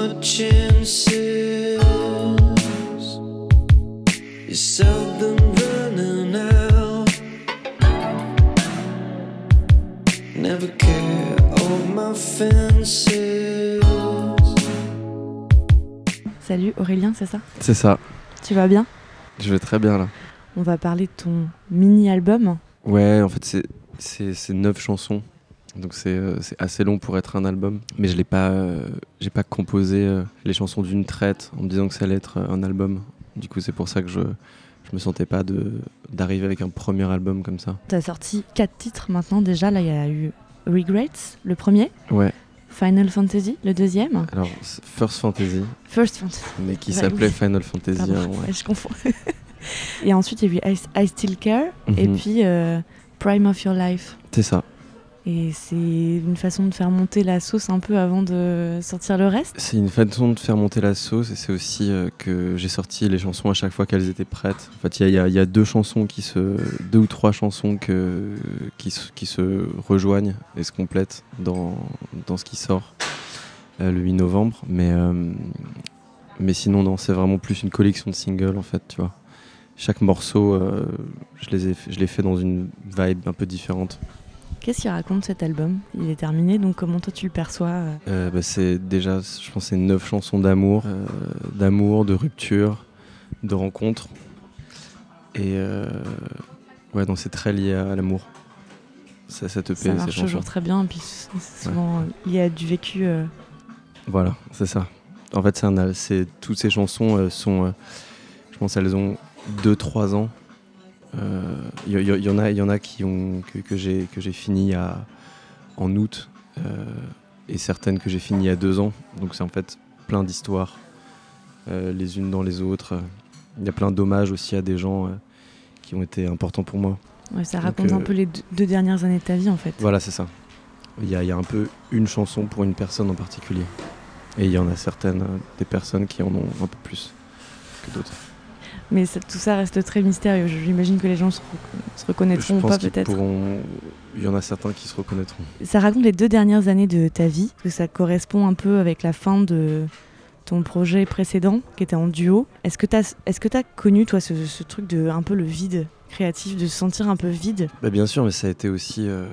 My chances. You seldom running out? Never care all my fences. Salut, Aurélien, c'est ça? C'est ça, Tu vas bien? Je vais très bien là. On va parler de ton mini-album. Ouais, en fait, c'est- c'est c'est neuf chansons. Donc c'est euh, c'est assez long pour être un album. Mais je l'ai pas, euh, j'ai pas composé euh, les chansons d'une traite en me disant que ça allait être un album. Du coup, c'est pour ça que je, je me sentais pas d'arriver avec un premier album comme ça. Tu as sorti quatre titres maintenant déjà. Là, il y a eu Regrets, le premier. Ouais, Final Fantasy, le deuxième. alors First Fantasy, First Fantasy. mais qui Bah s'appelait oui. Final Fantasy. Pardon, hein, ouais. (laughs) je confonds. et ensuite, il y a eu I, I Still Care. Et Mhm. puis euh, Prime of Your Life. C'est ça. C'est une façon de faire monter la sauce un peu avant de sortir le reste? C'est une façon de faire monter la sauce et c'est aussi euh, que j'ai sorti les chansons à chaque fois qu'elles étaient prêtes. En fait, il y, a- deux chansons qui se, deux ou trois chansons qui, se, rejoignent et se complètent dans, dans ce qui sort. euh, le 8 novembre. Mais, euh, mais sinon, non, c'est vraiment plus une collection de singles en fait, tu vois. Chaque morceau, je les je l'ai fait dans une vibe un peu différente. Qu'est-ce qu'il raconte cet album? Il est terminé, donc comment toi tu le perçois euh? Euh, bah, c'est déjà, je pense, c'est neuf chansons d'amour, euh, d'amour, de rupture, de rencontre. Et euh, ouais, donc c'est très lié à, à l'amour. Ça, cette EP, Ça marche toujours très bien, puis c'est souvent il y a du vécu. Voilà, c'est ça. En fait, c'est toutes ces chansons sont, je pense, elles ont 2-3 ans. Euh, Il y, y- y en a, il y en a qui ont que, que j'ai que j'ai fini à, en août euh, et certaines que j'ai fini à deux ans. Donc c'est en fait plein d'histoires euh, les unes dans les autres. Il y a plein d'hommages aussi à des gens euh, qui ont été importants pour moi. ouais, ça Donc, raconte un euh, peu les deux, dernières années de ta vie en fait. Voilà, c'est ça. Il y, y a un peu une chanson pour une personne en particulier. Et il y en a certaines, euh, des personnes qui en ont un peu plus que d'autres. Mais ça- tout ça reste très mystérieux. J'imagine que les gens se, re- se reconnaîtront ou pas peut-être. pourront... Il y en a certains qui se reconnaîtront. Ça raconte les deux dernières années de ta vie, que ça correspond un peu avec la fin de ton projet précédent, qui était en duo. Est-ce que tu as, connu, toi, ce, ce truc de un peu le vide créatif, de se sentir un peu vide? Bah, bien sûr, mais ça a été aussi euh,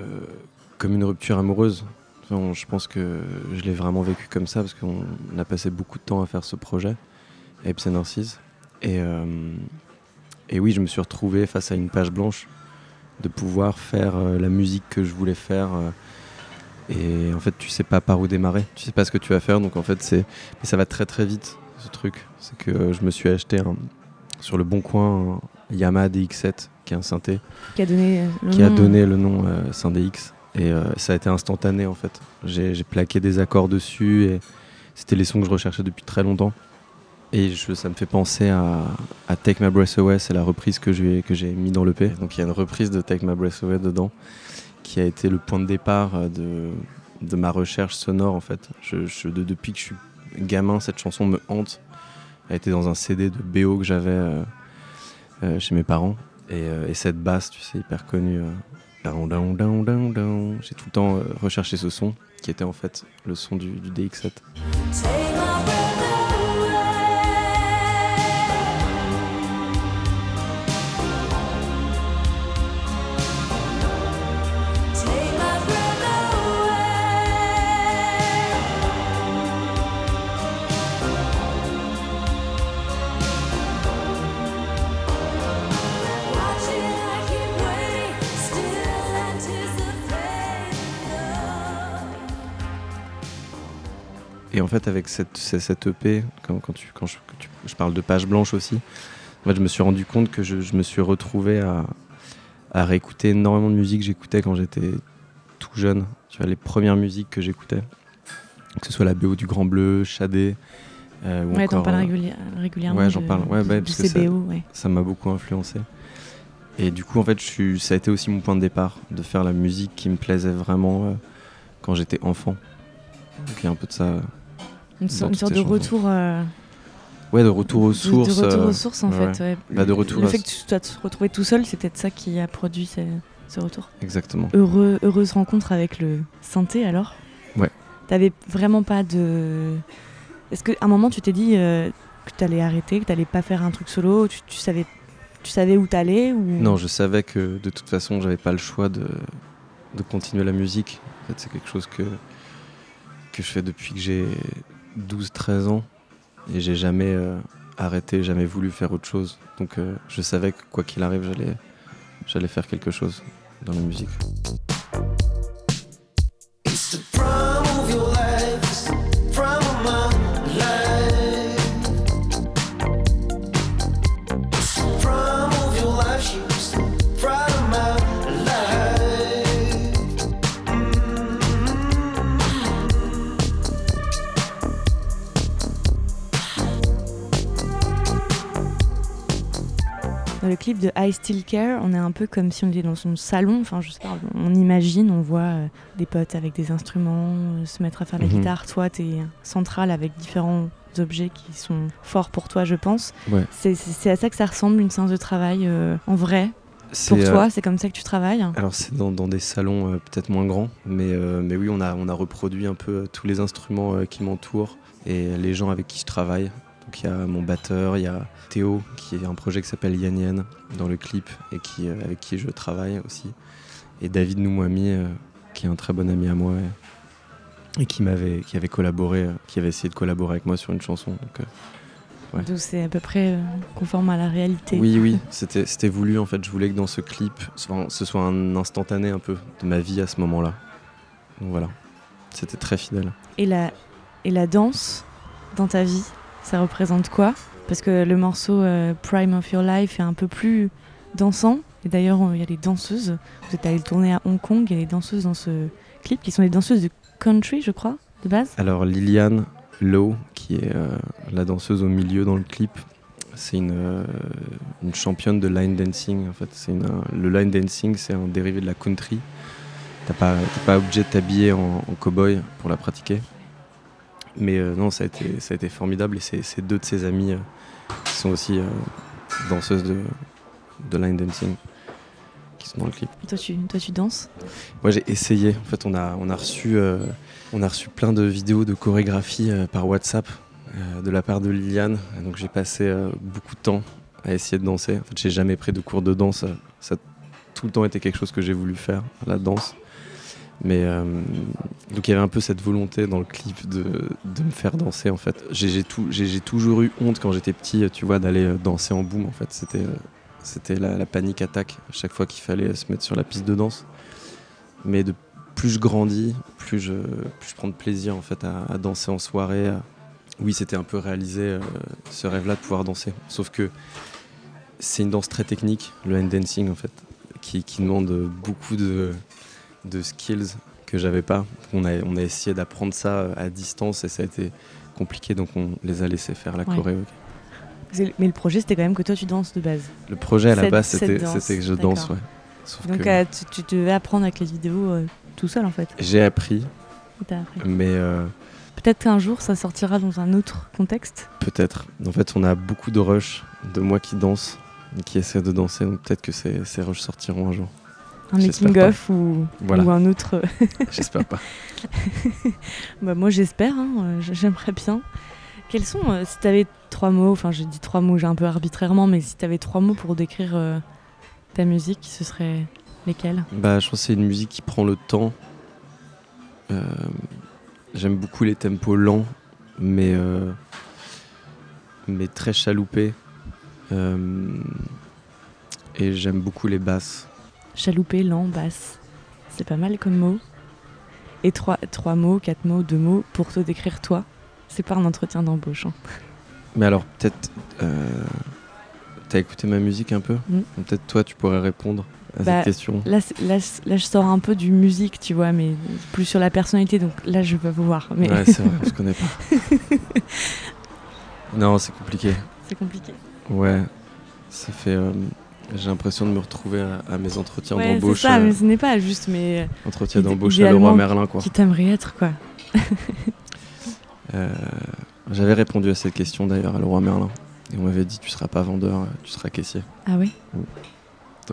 comme une rupture amoureuse. Enfin, je pense que je l'ai vraiment vécu comme ça parce qu'on a passé beaucoup de temps à faire ce projet, Epson Narcisse. Et, euh, et oui, je me suis retrouvé face à une page blanche de pouvoir faire euh, la musique que je voulais faire. euh, et en fait, tu sais pas par où démarrer, tu sais pas ce que tu vas faire. Donc en fait, c'est. Mais ça va très très vite, ce truc. C'est que je me suis acheté un- sur le bon coin un Yamaha DX7, qui est un synthé qui a donné le qui a nom donné le nom SynDX. Et euh, ça a été instantané en fait. J'ai plaqué des accords dessus et c'était les sons que je recherchais depuis très longtemps. Et ça me fait penser à, Take My Breath Away, c'est la reprise que j'ai que j'ai mis dans l'EP. Donc il y a une reprise de Take My Breath Away dedans qui a été le point de départ euh, de, ma recherche sonore en fait. Depuis que je suis gamin, cette chanson me hante. Elle était dans un CD de BO que j'avais euh, euh, chez mes parents. Et, et cette basse, tu sais, hyper connue. J'ai tout le temps recherché ce son, qui était en fait le son du DX7. Et en fait, avec cette, cette, EP, quand, quand, tu, quand je, que tu- je parle de page blanche aussi, en fait, je me suis rendu compte que je, je me suis retrouvé à, à réécouter énormément de musique que j'écoutais quand j'étais tout jeune. Tu vois, les premières musiques que j'écoutais, que ce soit la BO du Grand Bleu, Shadé, euh, ou Ouais, t'en encore, parles euh, régulièrement. Ouais, j'en parle. Ouais, bah, parce que ça- ouais. m'a beaucoup influencé. Et du coup, en fait, je suis, ça a été aussi mon point de départ, de faire la musique qui me plaisait vraiment euh, quand j'étais enfant. Donc il y a un peu de ça. Une, sorte- une de retour. euh, Ouais, de retour aux de- sources. De, retour euh, aux sources, en ouais, fait. ouais. Bah, de Le- retour Le à- fait que tu sois te retrouvé tout seul, c'est peut-être ça qui a produit ce, ce retour. Exactement. Heureux, heureuse rencontre avec le synthé alors? Ouais. T'avais vraiment pas de. Est-ce qu'à un moment tu t'es dit euh, que t'allais arrêter, que t'allais pas faire un truc solo? Tu, tu savais, tu savais où t'allais ou... Non, je savais que de toute façon, j'avais pas le choix de, de continuer la musique. En fait, c'est quelque chose que, que je fais depuis que j'ai 12-13 ans. Et j'ai jamais euh, arrêté, jamais voulu faire autre chose. Donc euh, je savais que quoi qu'il arrive, j'allais, j'allais faire quelque chose dans la musique. Dans le clip de I Still Care, on est un peu comme si on était dans son salon. Enfin, je sais pas, on imagine, on voit euh, des potes avec des instruments euh, se mettre à faire la Mhm. guitare. Toi, t'es central avec différents objets qui sont forts pour toi, je pense. Ouais. C'est- à ça que ça ressemble une séance de travail euh, en vrai? Pour toi, c'est comme ça que tu travailles? Alors c'est dans, dans des salons peut-être moins grands, mais, mais oui, on a, on a reproduit un peu tous les instruments qui m'entourent et les gens avec qui je travaille. Donc il y a mon batteur, il y a Théo qui est un projet qui s'appelle Yan Yan dans le clip et qui, euh, avec qui je travaille aussi. Et David Noumouami euh, qui est un très bon ami à moi et, et qui, m'avait, qui avait collaboré, euh, qui avait essayé de collaborer avec moi sur une chanson. Donc, ouais. Donc c'est à peu près conforme à la réalité. oui, oui, c'était, c'était voulu en fait. Je voulais que dans ce clip, ce soit- ce soit un instantané un peu de ma vie à ce moment-là. Donc voilà, c'était très fidèle. Et la, et la danse dans ta vie, ça représente quoi? Parce que le morceau euh, Prime of Your Life est un peu plus dansant. Et d'ailleurs, il y a les danseuses. Vous êtes allé tourner à Hong Kong. Il y a les danseuses dans ce clip qui sont des danseuses de country, je crois, de base. Alors Liliane Lowe, qui est euh, la danseuse au milieu dans le clip, c'est une, euh, championne de line dancing. En fait, c'est le line dancing, c'est un dérivé de la country. T'as pas, pas obligé de t'habiller en, en cow-boy pour la pratiquer. Mais euh, non, ça a été, ça a été formidable. Et c'est, deux de ses amies euh, qui sont aussi euh, danseuses de, de line dancing qui sont dans le clip. Et toi, tu, toi, tu danses? Moi j'ai essayé. En fait, on a, on a, reçu, euh, on a reçu plein de vidéos de chorégraphie euh, par WhatsApp euh, de la part de Liliane. Donc j'ai passé beaucoup de temps à essayer de danser. En fait, j'ai jamais pris de cours de danse. Ça a tout le temps été quelque chose que j'ai voulu faire, la danse. Mais euh, donc il y avait un peu cette volonté dans le clip de, de me faire danser en fait. J'ai toujours eu honte quand j'étais petit, tu vois, d'aller euh, danser en boom en fait. C'était euh, la, panique attaque à chaque fois qu'il fallait se mettre sur la piste de danse. Mais de plus je grandis, plus je, plus je prends de plaisir en fait à, danser en soirée. Oui, c'était un peu réaliser euh, ce rêve-là de pouvoir danser. Sauf que c'est une danse très technique, le hand dancing en fait, qui, qui demande beaucoup de, de skills que j'avais pas. On a, on a essayé d'apprendre ça à distance et ça a été compliqué, donc on les a laissés faire la Ouais. choré. Mais le projet, c'était quand même que toi, tu danses de base. Le projet à la base, c'était que je danse, ouais. Sauf Donc que euh, tu, tu devais apprendre avec les vidéos euh, tout seul, en fait. j'ai appris, mais euh, Peut-être qu'un jour, ça sortira dans un autre contexte. peut-être. En fait, on a beaucoup de rushs de moi qui danse qui essaie de danser, donc peut-être que ces, ces rushs sortiront un jour. Un J'espère making-of ou, Voilà. ou un autre. (laughs) (laughs) J'espère pas. (laughs) bah, moi, j'espère. hein, euh, J'aimerais bien. Quels sont, euh, si tu avais trois mots, enfin, j'ai dit trois mots, j'ai un peu arbitrairement, mais si tu avais trois mots pour décrire euh, ta musique, ce serait lesquels? Bah, je pense que c'est une musique qui prend le temps. Euh, J'aime beaucoup les tempos lents, mais, mais très chaloupés. Et j'aime beaucoup les basses. Chaloupé, lent, basse. C'est pas mal comme mot. Et trois, trois mots, quatre mots, deux mots pour te décrire toi. C'est pas un entretien d'embauche. hein. Mais alors, peut-être. euh, T'as écouté ma musique un peu? Mm. Peut-être toi, tu pourrais répondre à Bah, cette question. Là, là, là, je sors un peu du musique, tu vois, mais plus sur la personnalité, donc là, je peux voir. Mais Ouais, c'est vrai, on se connaît pas. (laughs) non, c'est compliqué. c'est compliqué. Ouais, ça fait. euh, J'ai l'impression de me retrouver à, à mes entretiens Ouais, c'est d'embauche. ça, euh, mais ce n'est pas juste, mais entretien idé- d'embauche à Leroy Merlin, quoi. qui t'aimerait être, quoi. Euh, J'avais répondu à cette question d'ailleurs à Leroy Merlin. Et on m'avait dit tu seras pas vendeur, euh, tu seras caissier. Ah oui Donc,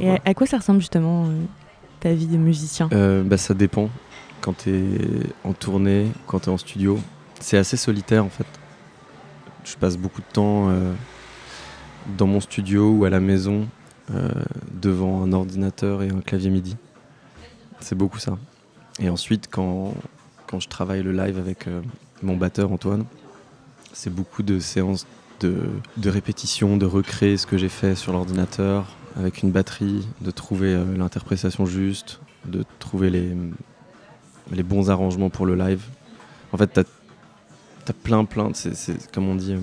Et voilà. à, quoi ça ressemble justement euh, ta vie de musicien? Euh, bah, ça dépend. Quand tu es en tournée, quand tu es en studio, c'est assez solitaire en fait. Je passe beaucoup de temps euh, dans mon studio ou à la maison euh, devant un ordinateur et un clavier MIDI. C'est beaucoup ça. Et ensuite, quand, quand je travaille le live avec euh, mon batteur Antoine, c'est beaucoup de séances de, de répétition, de recréer ce que j'ai fait sur l'ordinateur avec une batterie, de trouver euh, l'interprétation juste, de trouver les, les bons arrangements pour le live. En fait, tu as, plein, plein, c'est comme on dit, euh,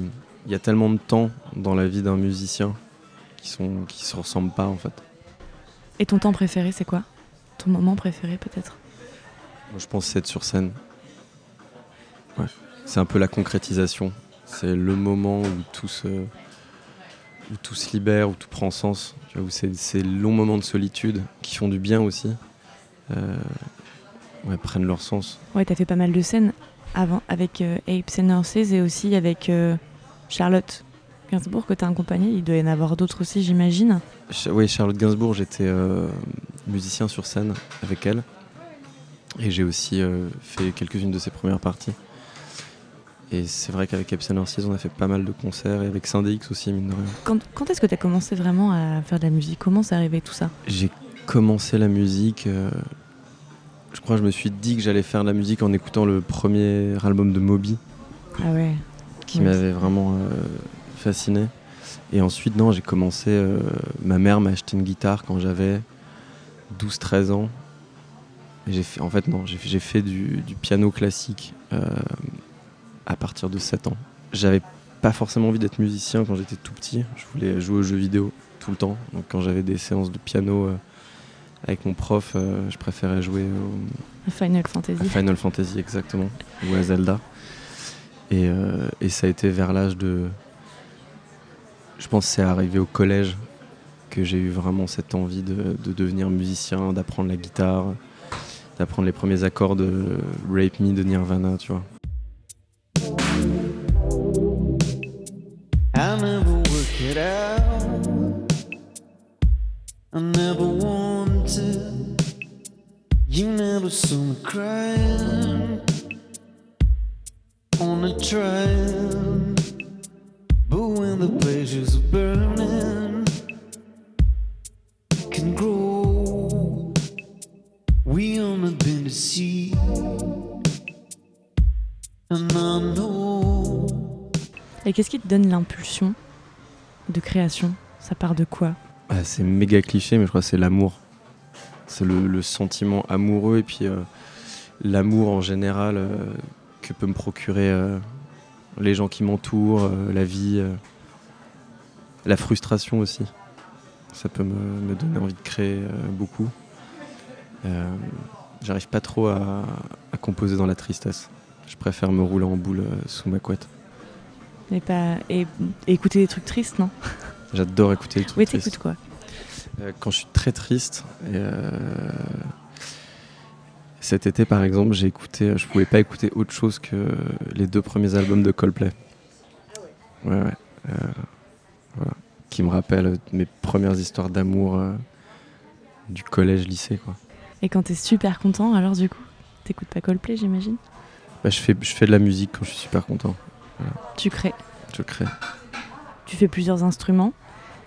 il y a tellement de temps dans la vie d'un musicien qui sont qui se ressemblent pas en fait. Et ton temps préféré, c'est quoi? Ton moment préféré, peut-être? Moi, je pense c'est être sur scène. Ouais. C'est un peu la concrétisation. C'est le moment où tout se, où tout se libère, où tout prend sens. Tu vois, où c'est ces longs moments de solitude qui font du bien aussi. euh, ouais, prennent leur sens. Ouais, t'as fait pas mal de scènes avant avec euh, Apes and Horses et aussi avec euh, Charlotte, Gainsbourg que tu as accompagné. Il doit y en avoir d'autres aussi, j'imagine. Ch- Oui, Charlotte Gainsbourg, j'étais euh, musicien sur scène avec elle. Et j'ai aussi euh, fait quelques-unes de ses premières parties. Et c'est vrai qu'avec Epson Narcisse, on a fait pas mal de concerts. Et avec Syndix aussi, mine de rien. Quand, quand est-ce que tu as commencé vraiment à faire de la musique? Comment c'est arrivé tout ça? J'ai commencé la musique. euh, je crois que je me suis dit que j'allais faire de la musique en écoutant le premier album de Moby, Ah ouais. qui m'avait vraiment euh, fasciné. Et ensuite, non, j'ai commencé. euh, ma mère m'a acheté une guitare quand j'avais 12-13 ans. Et j'ai fait, en fait, non, j'ai fait, du, du piano classique euh, à partir de 7 ans. J'avais pas forcément envie d'être musicien quand j'étais tout petit. Je voulais jouer aux jeux vidéo tout le temps. Donc quand j'avais des séances de piano euh, avec mon prof, euh, je préférais jouer au, Final Fantasy. à Final Fantasy exactement, ou à Zelda. Et, euh, et ça a été vers l'âge de... Je pense que c'est arrivé au collège que j'ai eu vraiment cette envie de, de devenir musicien, d'apprendre la guitare, d'apprendre les premiers accords de Rape Me de Nirvana, tu vois. I never out. I never. You never saw me crying on a. But when the pleasures of burning can grow, we on a been to see. And I know. Et qu'est-ce qui te donne l'impulsion de création? Ça part de quoi? Ah, c'est méga cliché, mais je crois que c'est l'amour. C'est le, le sentiment amoureux et puis euh, l'amour en général euh, que peut me procurer euh, les gens qui m'entourent, euh, la vie, euh, la frustration aussi. Ça peut me, me donner envie de créer euh, beaucoup. Euh, J'arrive pas trop à, à composer dans la tristesse. Je préfère me rouler en boule euh, sous ma couette. et, pas... et, et écouter des trucs tristes, non? (laughs) J'adore écouter les trucs Oui, tristes. t'écoutes quoi quand je suis très triste. et, cet été, par exemple, j'ai écouté. Je pouvais pas écouter autre chose que les deux premiers albums de Coldplay. Ouais, ouais. euh, voilà. Qui me rappellent mes premières histoires d'amour euh, du collège-lycée, quoi. Et quand t'es super content, alors du coup, t'écoutes pas Coldplay, j'imagine? Bah, je, fais, je fais de la musique quand je suis super content. Tu crées. Je crée. Tu fais plusieurs instruments,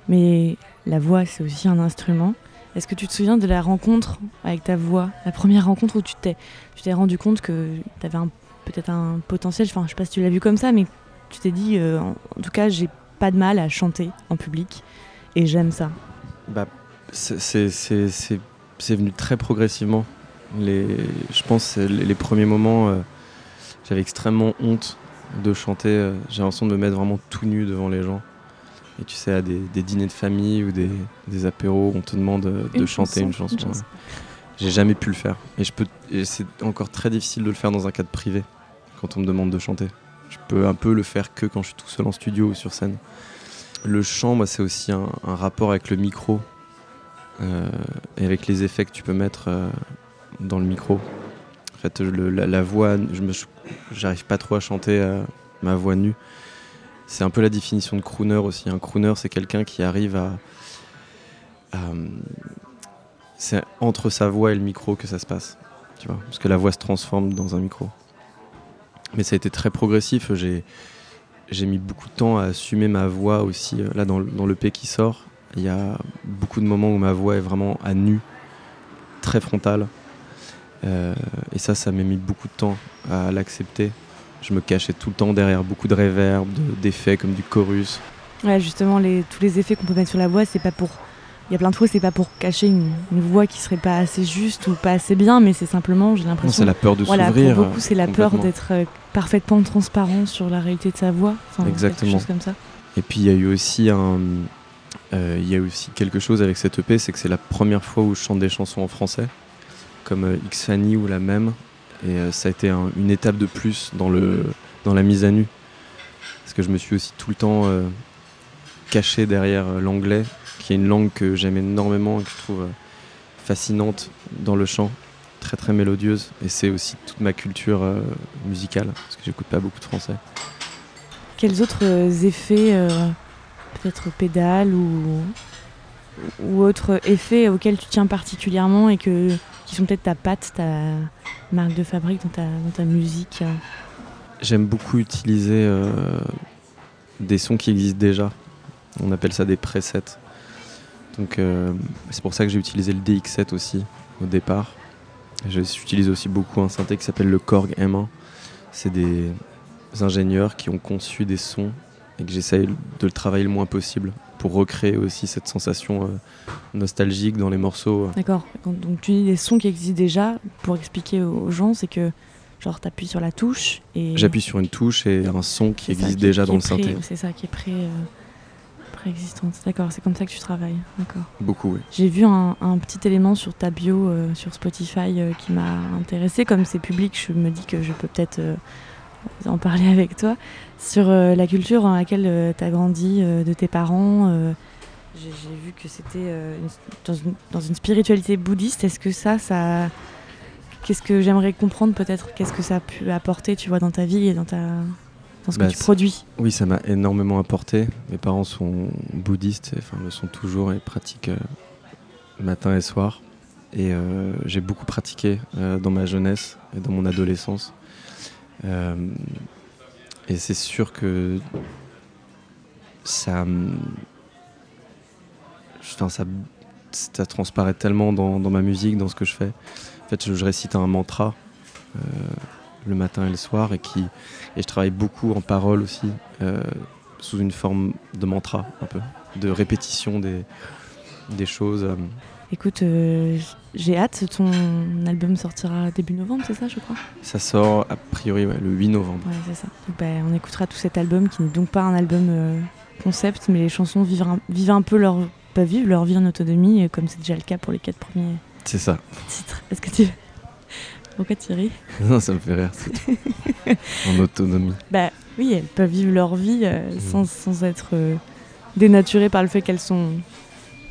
mais la voix, c'est aussi un instrument. Est-ce que tu te souviens de la rencontre avec ta voix? La première rencontre où tu t'es, tu t'es rendu compte que tu avais peut-être un potentiel, enfin je sais pas si tu l'as vu comme ça, mais tu t'es dit, euh, en, en tout cas, j'ai pas de mal à chanter en public et j'aime ça. Bah, c'est- c'est c'est- c'est- c'est venu très progressivement. Les, je pense que les, les premiers moments, euh, j'avais extrêmement honte de chanter. euh, J'ai l'impression de me mettre vraiment tout nu devant les gens. Et tu sais, à des, des dîners de famille ou des, des apéros, on te demande euh, de Une chanter chanson, une chanson. une chanson. ouais. J'ai jamais pu le faire. Et, je peux- c'est encore très difficile de le faire dans un cadre privé, quand on me demande de chanter. Je peux un peu le faire que quand je suis tout seul en studio ou sur scène. Le chant, moi, c'est aussi un, rapport avec le micro euh, et avec les effets que tu peux mettre euh, dans le micro. En fait, la, voix, je me, j'arrive pas trop à chanter euh, ma voix nue. C'est un peu la définition de crooner aussi. Un crooner, c'est quelqu'un qui arrive à, c'est entre sa voix et le micro que ça se passe, tu parce que la voix se transforme dans un micro. Mais ça a été très progressif. J'ai j'ai mis beaucoup de temps à assumer ma voix aussi. Euh, Là, dans, le- dans l'EP qui sort, il y a beaucoup de moments où ma voix est vraiment à nu, très frontale. Euh, et ça, ça m'a mis beaucoup de temps à l'accepter. Je me cachais tout le temps derrière beaucoup de réverb, de- d'effets comme du chorus. Ouais, justement, tous les effets qu'on peut mettre sur la voix, c'est pas pour. Il y a plein de fois, c'est pas pour cacher une, une voix qui serait pas assez juste ou pas assez bien, mais c'est simplement, j'ai l'impression. C'est la peur de Voilà, s'ouvrir. pour beaucoup, c'est la peur d'être euh, parfaitement transparent sur la réalité de sa voix. Enfin, Exactement. Quelque chose comme ça. Et puis il y a eu aussi un, euh, il y a aussi quelque chose avec cette EP, c'est que c'est la première fois où je chante des chansons en français, comme euh, X Fanny ou la même, et euh, ça a été un- une étape de plus dans le, dans la mise à nu, parce que je me suis aussi tout le temps caché derrière l'anglais, qui est une langue que j'aime énormément et que je trouve euh, fascinante dans le chant, très très mélodieuse, et c'est aussi toute ma culture euh, musicale, parce que j'écoute pas beaucoup de français. Quels autres euh, effets euh, peut-être pédales ou, ou autres effets auxquels tu tiens particulièrement et que, qui sont peut-être ta patte, ta marque de fabrique dans ta, dans ta musique euh. J'aime beaucoup utiliser des sons qui existent déjà. On appelle ça des presets. Donc euh, c'est pour ça que j'ai utilisé le DX7 aussi au départ. J'utilise aussi beaucoup un synthé qui s'appelle le Korg M1. C'est des ingénieurs qui ont conçu des sons et que j'essaye de le travailler le moins possible pour recréer aussi cette sensation euh, nostalgique dans les morceaux. D'accord. Quand- Donc tu dis des sons qui existent déjà. Pour expliquer aux gens, c'est que genre t'appuies sur la touche et J'appuie sur une touche et un son qui ça existe déjà qui dans le synthé. C'est ça qui est euh, préexistante. D'accord. C'est comme ça que tu travailles. D'accord. Beaucoup, oui. J'ai vu un, un petit élément sur ta bio euh, sur Spotify euh, qui m'a intéressé. Comme c'est public, je me dis que je peux peut-être euh, en parler (laughs) avec toi. Sur la culture dans laquelle tu as grandi, de tes parents. j'ai vu que c'était dans, une, dans une spiritualité bouddhiste. Est-ce que ça, ça. Qu'est-ce que j'aimerais comprendre peut-être? Qu'est-ce que ça a pu apporter, tu vois, dans ta vie et dans, ta, dans ce Bah, que tu c'est- produis Oui, ça m'a énormément apporté. Mes parents sont bouddhistes, et, enfin le sont toujours et pratiquent euh, matin et soir. Et euh, j'ai beaucoup pratiqué euh, dans ma jeunesse et dans mon adolescence. Et c'est sûr que ça, enfin, ça, ça transparaît tellement dans, dans ma musique, dans ce que je fais. En fait, je, je récite un mantra euh, le matin et le soir et qui et je travaille beaucoup en parole aussi, euh, sous une forme de mantra, un peu, de répétition des, des choses. euh. Écoute, euh, j'ai hâte. Ton album sortira début novembre, c'est ça, je crois? Ça sort a priori ouais, le 8 novembre. Ouais, c'est ça. Donc, bah, on écoutera tout cet album qui n'est donc pas un album euh, concept, mais les chansons vivent un, vivent un peu leur, pas vivent leur vie en autonomie, comme c'est déjà le cas pour les quatre premiers C'est ça. titres. Est-ce que tu. Pourquoi ris (laughs) Non, ça me fait rire, c'est tout. (laughs) en autonomie. Bah oui, elles peuvent vivre leur vie euh, Mhm. sans, sans être euh, dénaturées par le fait qu'elles sont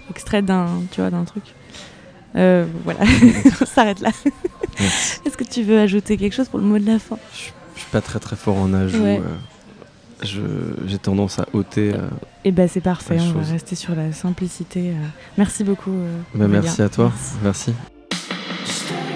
extraites d'un, tu vois, d'un truc. Euh, voilà, (laughs) on s'arrête là. Est-ce que tu veux ajouter quelque chose pour le mot de la fin? Je suis- je suis pas très très fort en ajout. Ouais. J'ai tendance à ôter. euh. Eh ben c'est parfait, on va rester sur la simplicité. Merci beaucoup. Bah, merci à toi. Merci. Merci.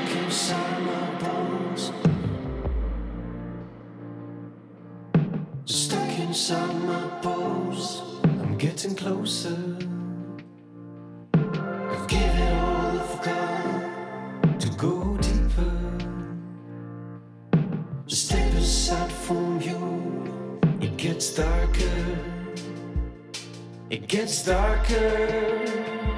It gets darker.